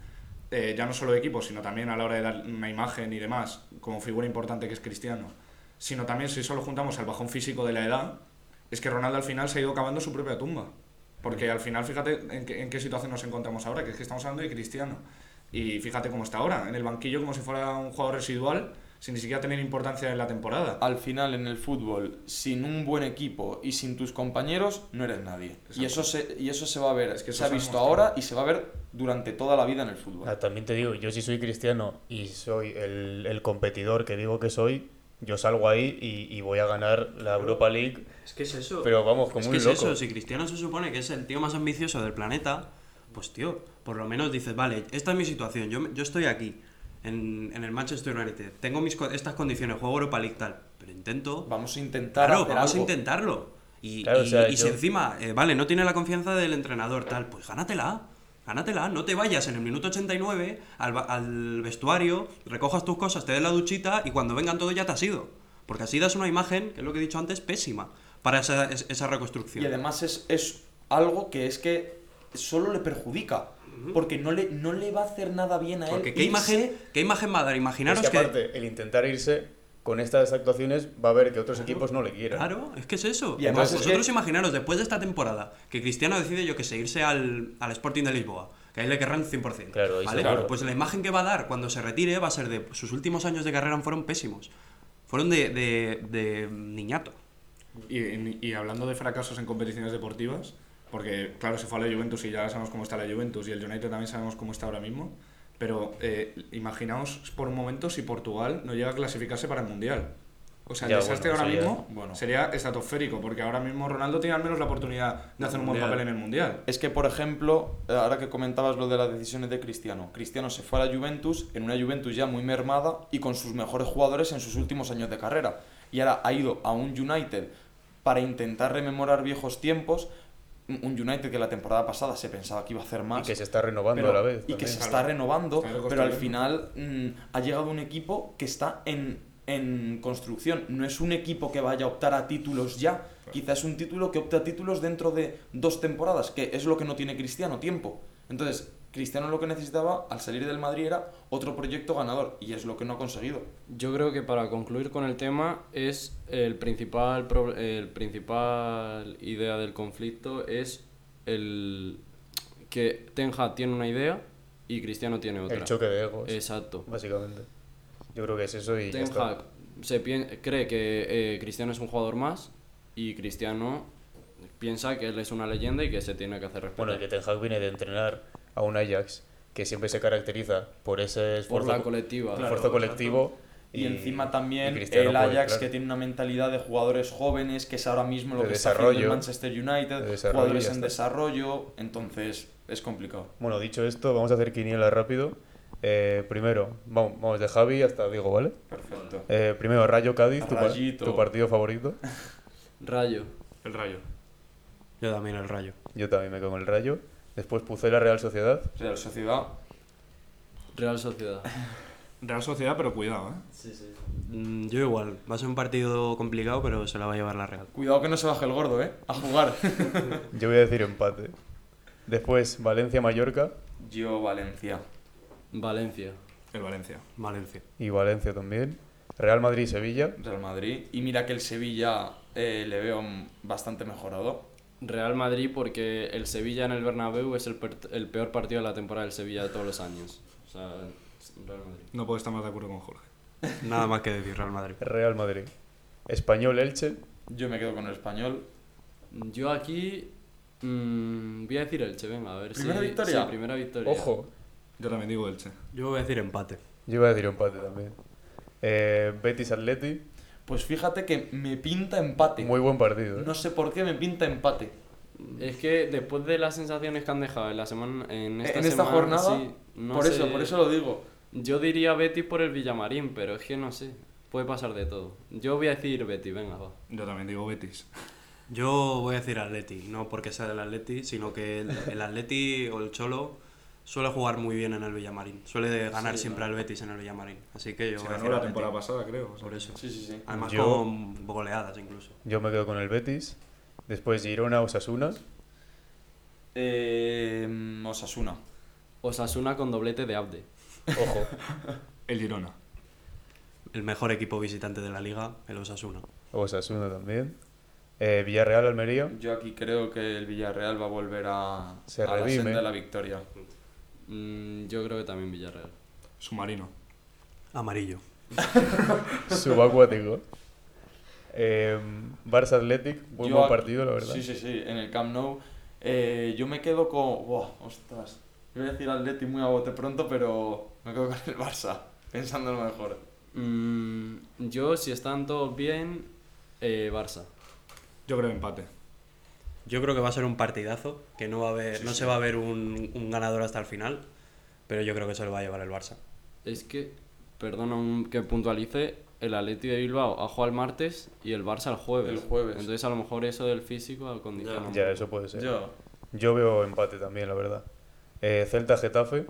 eh, ya no solo de equipos, sino también a la hora de dar una imagen y demás, como figura importante que es Cristiano, sino también si solo juntamos al bajón físico de la edad, es que Ronaldo al final se ha ido cavando su propia tumba. Porque al final, fíjate en qué, en qué situación nos encontramos ahora, que es que estamos hablando de Cristiano. Y fíjate cómo está ahora, en el banquillo como si fuera un jugador residual, sin ni siquiera tener importancia en la temporada. Al final, en el fútbol, sin un buen equipo y sin tus compañeros, no eres nadie. Y eso, se, y eso se va a ver, Es que se ha se ha visto ahora y se va a ver durante toda la vida en el fútbol. Ah, también te digo, yo si soy cristiano y soy el, el competidor que digo que soy, yo salgo ahí y, y voy a ganar la Europa League. Es que es eso. Pero vamos, como es un que es loco. eso, si Cristiano se supone que es el tío más ambicioso del planeta, pues tío, por lo menos dices, vale, esta es mi situación, yo, yo estoy aquí, en, en el Manchester United, tengo mis, co- estas condiciones, juego Europa League tal, pero intento... Vamos a intentar Claro, hacer vamos a intentarlo. Y, Claro, o y- sea, y si encima, eh, vale, no tiene la confianza del entrenador, tal, pues gánatela. Gánatela, no te vayas en el minuto 89 al, al vestuario, recojas tus cosas, te des la duchita y cuando vengan todos ya te has ido. Porque así das una imagen, que es lo que he dicho antes, pésima para esa, es- esa reconstrucción. Y además es, es algo que es que solo le perjudica. Porque no le, no le va a hacer nada bien a él. Porque ¿qué irse- imagen, ¿qué imagen va a dar? Es Imaginaros que que... aparte, el intentar irse con estas actuaciones va a ver que otros equipos no le quieran. Claro, es que es eso. Y además es vosotros que- imaginaros, después de esta temporada, que Cristiano decide, yo que sé, irse al, al Sporting de Lisboa, que ahí le querrán 100%. Claro, ¿vale? seguro. Pues la imagen que va a dar cuando se retire va a ser de sus últimos años de carrera fueron pésimos. Fueron de, de, de niñato. Y, y hablando de fracasos en competiciones deportivas, porque claro, se fue a la Juventus y ya sabemos cómo está la Juventus y el United también sabemos cómo está ahora mismo, pero eh, imaginaos por un momento si Portugal no llega a clasificarse para el Mundial. O sea, el Ya, desastre bueno, ahora sería- mismo bueno. sería estratosférico, porque ahora mismo Ronaldo tiene al menos la oportunidad de hacer un buen Mundial. papel en el Mundial. Es que, por ejemplo, ahora que comentabas lo de las decisiones de Cristiano, Cristiano se fue a la Juventus, en una Juventus ya muy mermada y con sus mejores jugadores en sus últimos años de carrera. Y ahora ha ido a un United para intentar rememorar viejos tiempos, un un United que la temporada pasada se pensaba que iba a hacer Y más. que se está renovando pero- a la vez. y que se Claro. está renovando, pero al final mm, ha llegado un equipo que está en, en construcción. No es un equipo que vaya a optar a títulos ya. Quizás es un título que opta a títulos dentro de dos temporadas, que es lo que no tiene Cristiano, tiempo. Entonces, Cristiano lo que necesitaba al salir del Madrid era otro proyecto ganador, y es lo que no ha conseguido. Yo creo que para concluir con el tema es el principal pro- el principal idea del conflicto es el que Ten Hag tiene una idea y Cristiano tiene otra. El choque de egos, Exacto. básicamente. Yo creo que es eso y Ten. Hag se pien- cree que eh, Cristiano es un jugador más y Cristiano piensa que él es una leyenda y que se tiene que hacer respetar. Bueno, el que Ten Hag viene de entrenar a un Ajax que siempre se caracteriza por ese por esfuerzo, la colectiva. esfuerzo colectivo. Y, encima también y el puede, Ajax claro. que tiene una mentalidad de jugadores jóvenes, que es ahora mismo lo De que está haciendo el. Manchester United, De jugadores en desarrollo, entonces es complicado. Bueno, dicho esto, vamos a hacer quiniela rápido. Eh, primero, vamos, vamos de Javi hasta Diego, ¿vale? Perfecto. Eh, primero, Rayo Cádiz, tu, tu partido favorito. Rayo. El Rayo. Yo también el rayo. Yo también me con el Rayo. Después Pucela Real Sociedad. Real Sociedad. Real Sociedad. [laughs] Real Sociedad, pero cuidado, ¿eh? Sí, sí. Mm, yo igual. Va a ser un partido complicado, pero se la va a llevar la Real. Cuidado que no se baje el gordo, ¿eh? A jugar. [laughs] Yo voy a decir empate. Después Valencia-Mallorca Yo, Valencia. Valencia. El Valencia. Valencia. y Valencia también. Real Madrid-Sevilla. Real Madrid. Y mira que el Sevilla eh, le veo bastante mejorado. Real Madrid porque el Sevilla en el Bernabéu es el, per- el peor partido de la temporada del Sevilla de todos los años. O sea, Real Madrid. No puedo estar más de acuerdo con Jorge. [laughs] Nada más que decir Real Madrid. Real Madrid. Español Elche. Yo me quedo con el español. Yo aquí mm, voy a decir Elche, venga, a ver ¿Primera si... victoria? Sí, primera victoria. Ojo. Yo también digo Elche. Yo voy a decir empate. Yo iba a decir empate también. Eh, Betis Atleti. Pues fíjate que me pinta empate. Muy buen partido. ¿eh? No sé por qué me pinta empate. Es que después de las sensaciones que han dejado en la semana en esta, en esta semana, jornada, sí, no por sé. eso, por eso lo digo. Yo diría Betis por el Villamarín, pero es que no sé. Puede pasar de todo. Yo voy a decir Betis, venga, va. Yo también digo Betis. Yo voy a decir Atleti, no porque sea del Atleti, sino que el, el Atleti o el Cholo suele jugar muy bien en el Villamarín. Suele ganar Sí, siempre al Betis en el Villamarín. Así que yo Se voy ganó la temporada pasada, creo. o sea. Por eso. Sí, sí, sí. Además Yo- con goleadas incluso. Yo me quedo con el Betis. Después Girona Osasuna. Eh, Osasuna. Osasuna con doblete de Abde. Ojo. [laughs] El Girona. El mejor equipo visitante de la liga, el Osasuna. Osasuna también. Eh, Villarreal Almería. Yo aquí creo que el Villarreal va a volver a, Se a la senda de la victoria. Mm, yo creo que también Villarreal. Submarino. Amarillo. [laughs] Subacuático. Eh, Barça Athletic. Muy Yo buen partido, la verdad. Sí, sí, sí, en el Camp Nou. Eh, yo me quedo con. Buah, ostras. Voy a decir Atleti muy a bote pronto, pero me quedo con el Barça, [laughs] pensando en lo mejor. Mm, yo, si están todos bien, eh, Barça. Yo creo empate. Yo creo que va a ser un partidazo, que no va a haber, no se va a ver un, un ganador hasta el final, pero yo creo que se lo va a llevar el Barça. Es que, perdona que puntualice, el Atleti de Bilbao ha jugado el martes y el Barça el jueves. El jueves. Entonces a lo mejor eso del físico condiciona. Ya, poco. eso puede ser. Yo. Yo veo empate también, la verdad. Eh, Celta Getafe.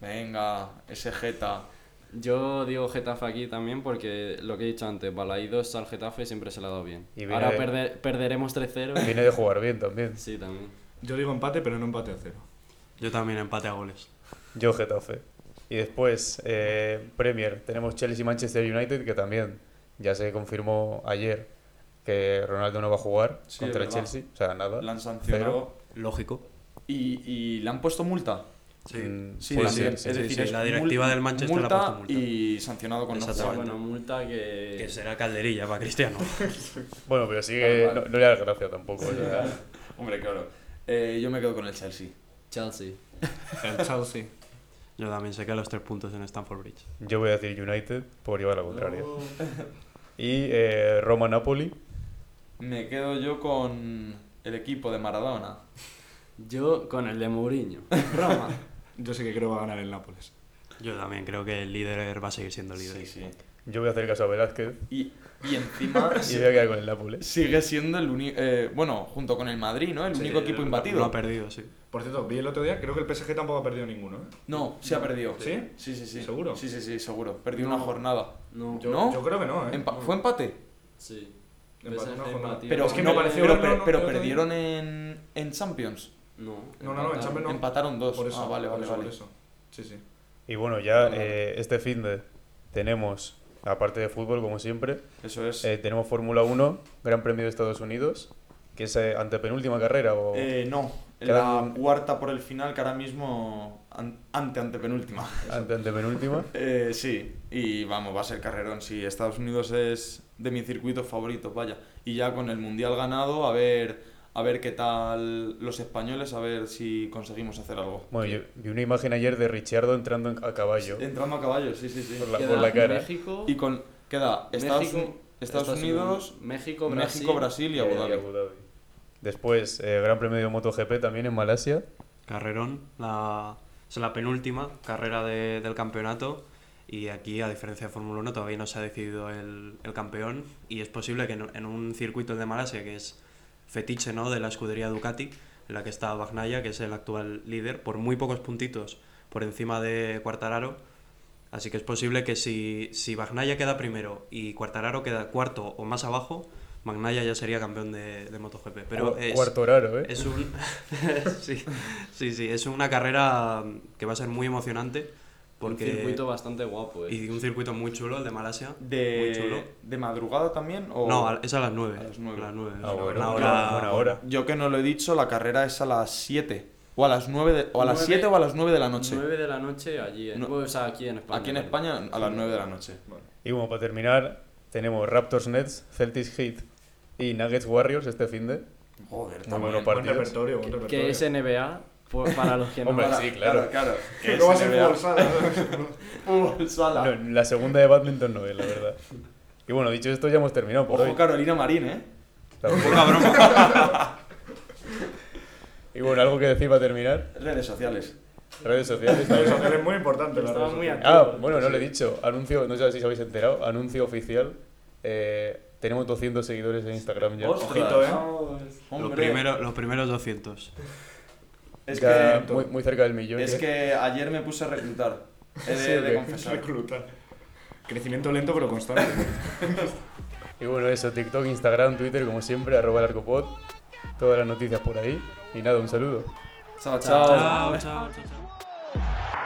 Venga, ese Geta. Yo digo Getafe aquí también porque lo que he dicho antes, Balaídos al Getafe siempre se le ha dado bien. Y Ahora de- perder- perderemos 3-0. Viene de jugar bien también. sí, también. Yo digo empate, pero no empate a cero. Yo también empate a goles. Yo Getafe. Y después, eh, Premier, tenemos Chelsea y Manchester United, que también ya se confirmó ayer que Ronaldo no va a jugar Sí, contra el. Chelsea. O sea, nada. La han sancionado. Lógico. ¿Y, ¿Y le han puesto multa? Sí. Mm, Sí, puede sí, ser, es sí, decir, es la directiva del Manchester le ha puesto multa. y sancionado con Exactamente. jugar. Bueno, multa que... Que será calderilla para Cristiano. [laughs] Bueno, pero sigue. No, no le da gracia tampoco. [laughs] Hombre, claro. Eh, yo me quedo con el Chelsea. Chelsea. [laughs] El Chelsea. Yo también sé que los tres puntos en Stamford Bridge. yo voy a decir United por llevar la contraria. Y eh, Roma-Napoli. Me quedo yo con el equipo de Maradona. Yo con el de Mourinho. Roma. Yo sí que creo que va a ganar el Nápoles. Yo también creo que el líder va a seguir siendo líder. Sí, sí. Yo voy a hacer caso a Velázquez Y, y encima [laughs] y voy a quedar con el Nápoles. sigue siendo el único. bueno, junto con el Madrid, ¿no? El Sí, único equipo el- imbatido. No ha perdido, sí. Por cierto, vi el otro día, creo que el PSG tampoco ha perdido ninguno, ¿eh? No, sí ha perdido. ¿Sí? Sí, sí, sí. ¿Seguro? Sí, sí, sí, seguro. Perdió No. una jornada. No. Yo, ¿No? yo creo que no, ¿eh? Empa- ¿Fue empate? Sí. Empató una jornada. Pero, Es que no, me pareció pero, pero- ¿no? pero perdieron en, en Champions. No. No, no, no, en Champions no. Empataron dos. Por eso, ah, vale, por vale, eso, por vale. eso. Sí, sí. Y bueno, ya Vale, vale. eh, este fin de tenemos, aparte de fútbol, como siempre, Eso es. eh, tenemos Fórmula 1, Gran Premio de Estados Unidos, que es eh, antepenúltima carrera. O... Eh, no, Quedan- la cuarta por el final, que ahora mismo an- ante antepenúltima. Ante, antepenúltima. [laughs] Eh, sí, y vamos, va a ser carrerón. Sí, Estados Unidos es de mis circuitos favoritos, vaya. Y ya con el mundial ganado, a ver, a ver qué tal los españoles, a ver si conseguimos hacer algo. Bueno, yo vi una imagen ayer de Ricciardo entrando en- a caballo. Entrando a caballo, sí, sí, sí. Por la- Queda por la cara. México, Y con queda Estados, México, Estados Unidos, México, Brasil, México, Brasil y Abu Dhabi. Abu Dhabi. Después, eh, Gran Premio de MotoGP también en Malasia. Carrerón, la, es la penúltima carrera de- del campeonato y aquí, a diferencia de Fórmula 1, todavía no se ha decidido el, el campeón y es posible que en, en un circuito el de Malasia, que es fetiche ¿no? de la escudería Ducati, en la que está Bagnaia, que es el actual líder, por muy pocos puntitos por encima de Quartararo, así que es posible que si, si Bagnaia queda primero y Quartararo queda cuarto o más abajo, Bagnaia ya sería campeón de, de MotoGP. Pero es, Cuarto raro, ¿eh? es un [laughs] sí, sí, sí, es una carrera que va a ser muy emocionante porque Un circuito bastante guapo, eh. y un circuito muy chulo el de Malasia, muy chulo. De, ¿De madrugada también? O... No, es a las 9. A las nueve. A las 9. Ah, bueno, una una hora, buena hora. Yo que no lo he dicho, la carrera es a las 7. O a las 9 de- o a las Nueve- 7 o a las 9 de la noche. 9 de la noche allí, en, No. o sea, aquí en España. Aquí en España a las 9 de la noche. Y bueno, para terminar, tenemos Raptors Nets, Celtics Heat y Nuggets Warriors este fin de. Joder, Muy Buen partidos. repertorio, buen repertorio. Que es NBA, por- para los que no... Hombre, para- sí, claro. claro. No va a ser fútbol sala. Fútbol sala. No, la segunda de badminton no es, la verdad. Y bueno, dicho esto, ya hemos terminado por Ojo hoy. Carolina Marín, ¿eh? Claro. Poca broma. [laughs] Y bueno, algo que decir para terminar. Redes sociales. Redes sociales. Redes sociales muy importante. redes muy. Ah, bueno, no lo he dicho. Anuncio, no sé si os habéis enterado. Anuncio oficial. Eh, tenemos 200 seguidores en Instagram ya. Ojito, ¿eh? Los, primero- los primeros 200. Es que, muy, muy cerca del millón. es que ayer me puse a reclutar. He de, confesar. Reclutar. Crecimiento lento pero constante. [laughs] Y bueno, eso, TikTok, Instagram, Twitter, como siempre, arroba el arcopod. Todas las noticias por ahí. Y nada, un saludo. Chao, chao. chao, chao. chao.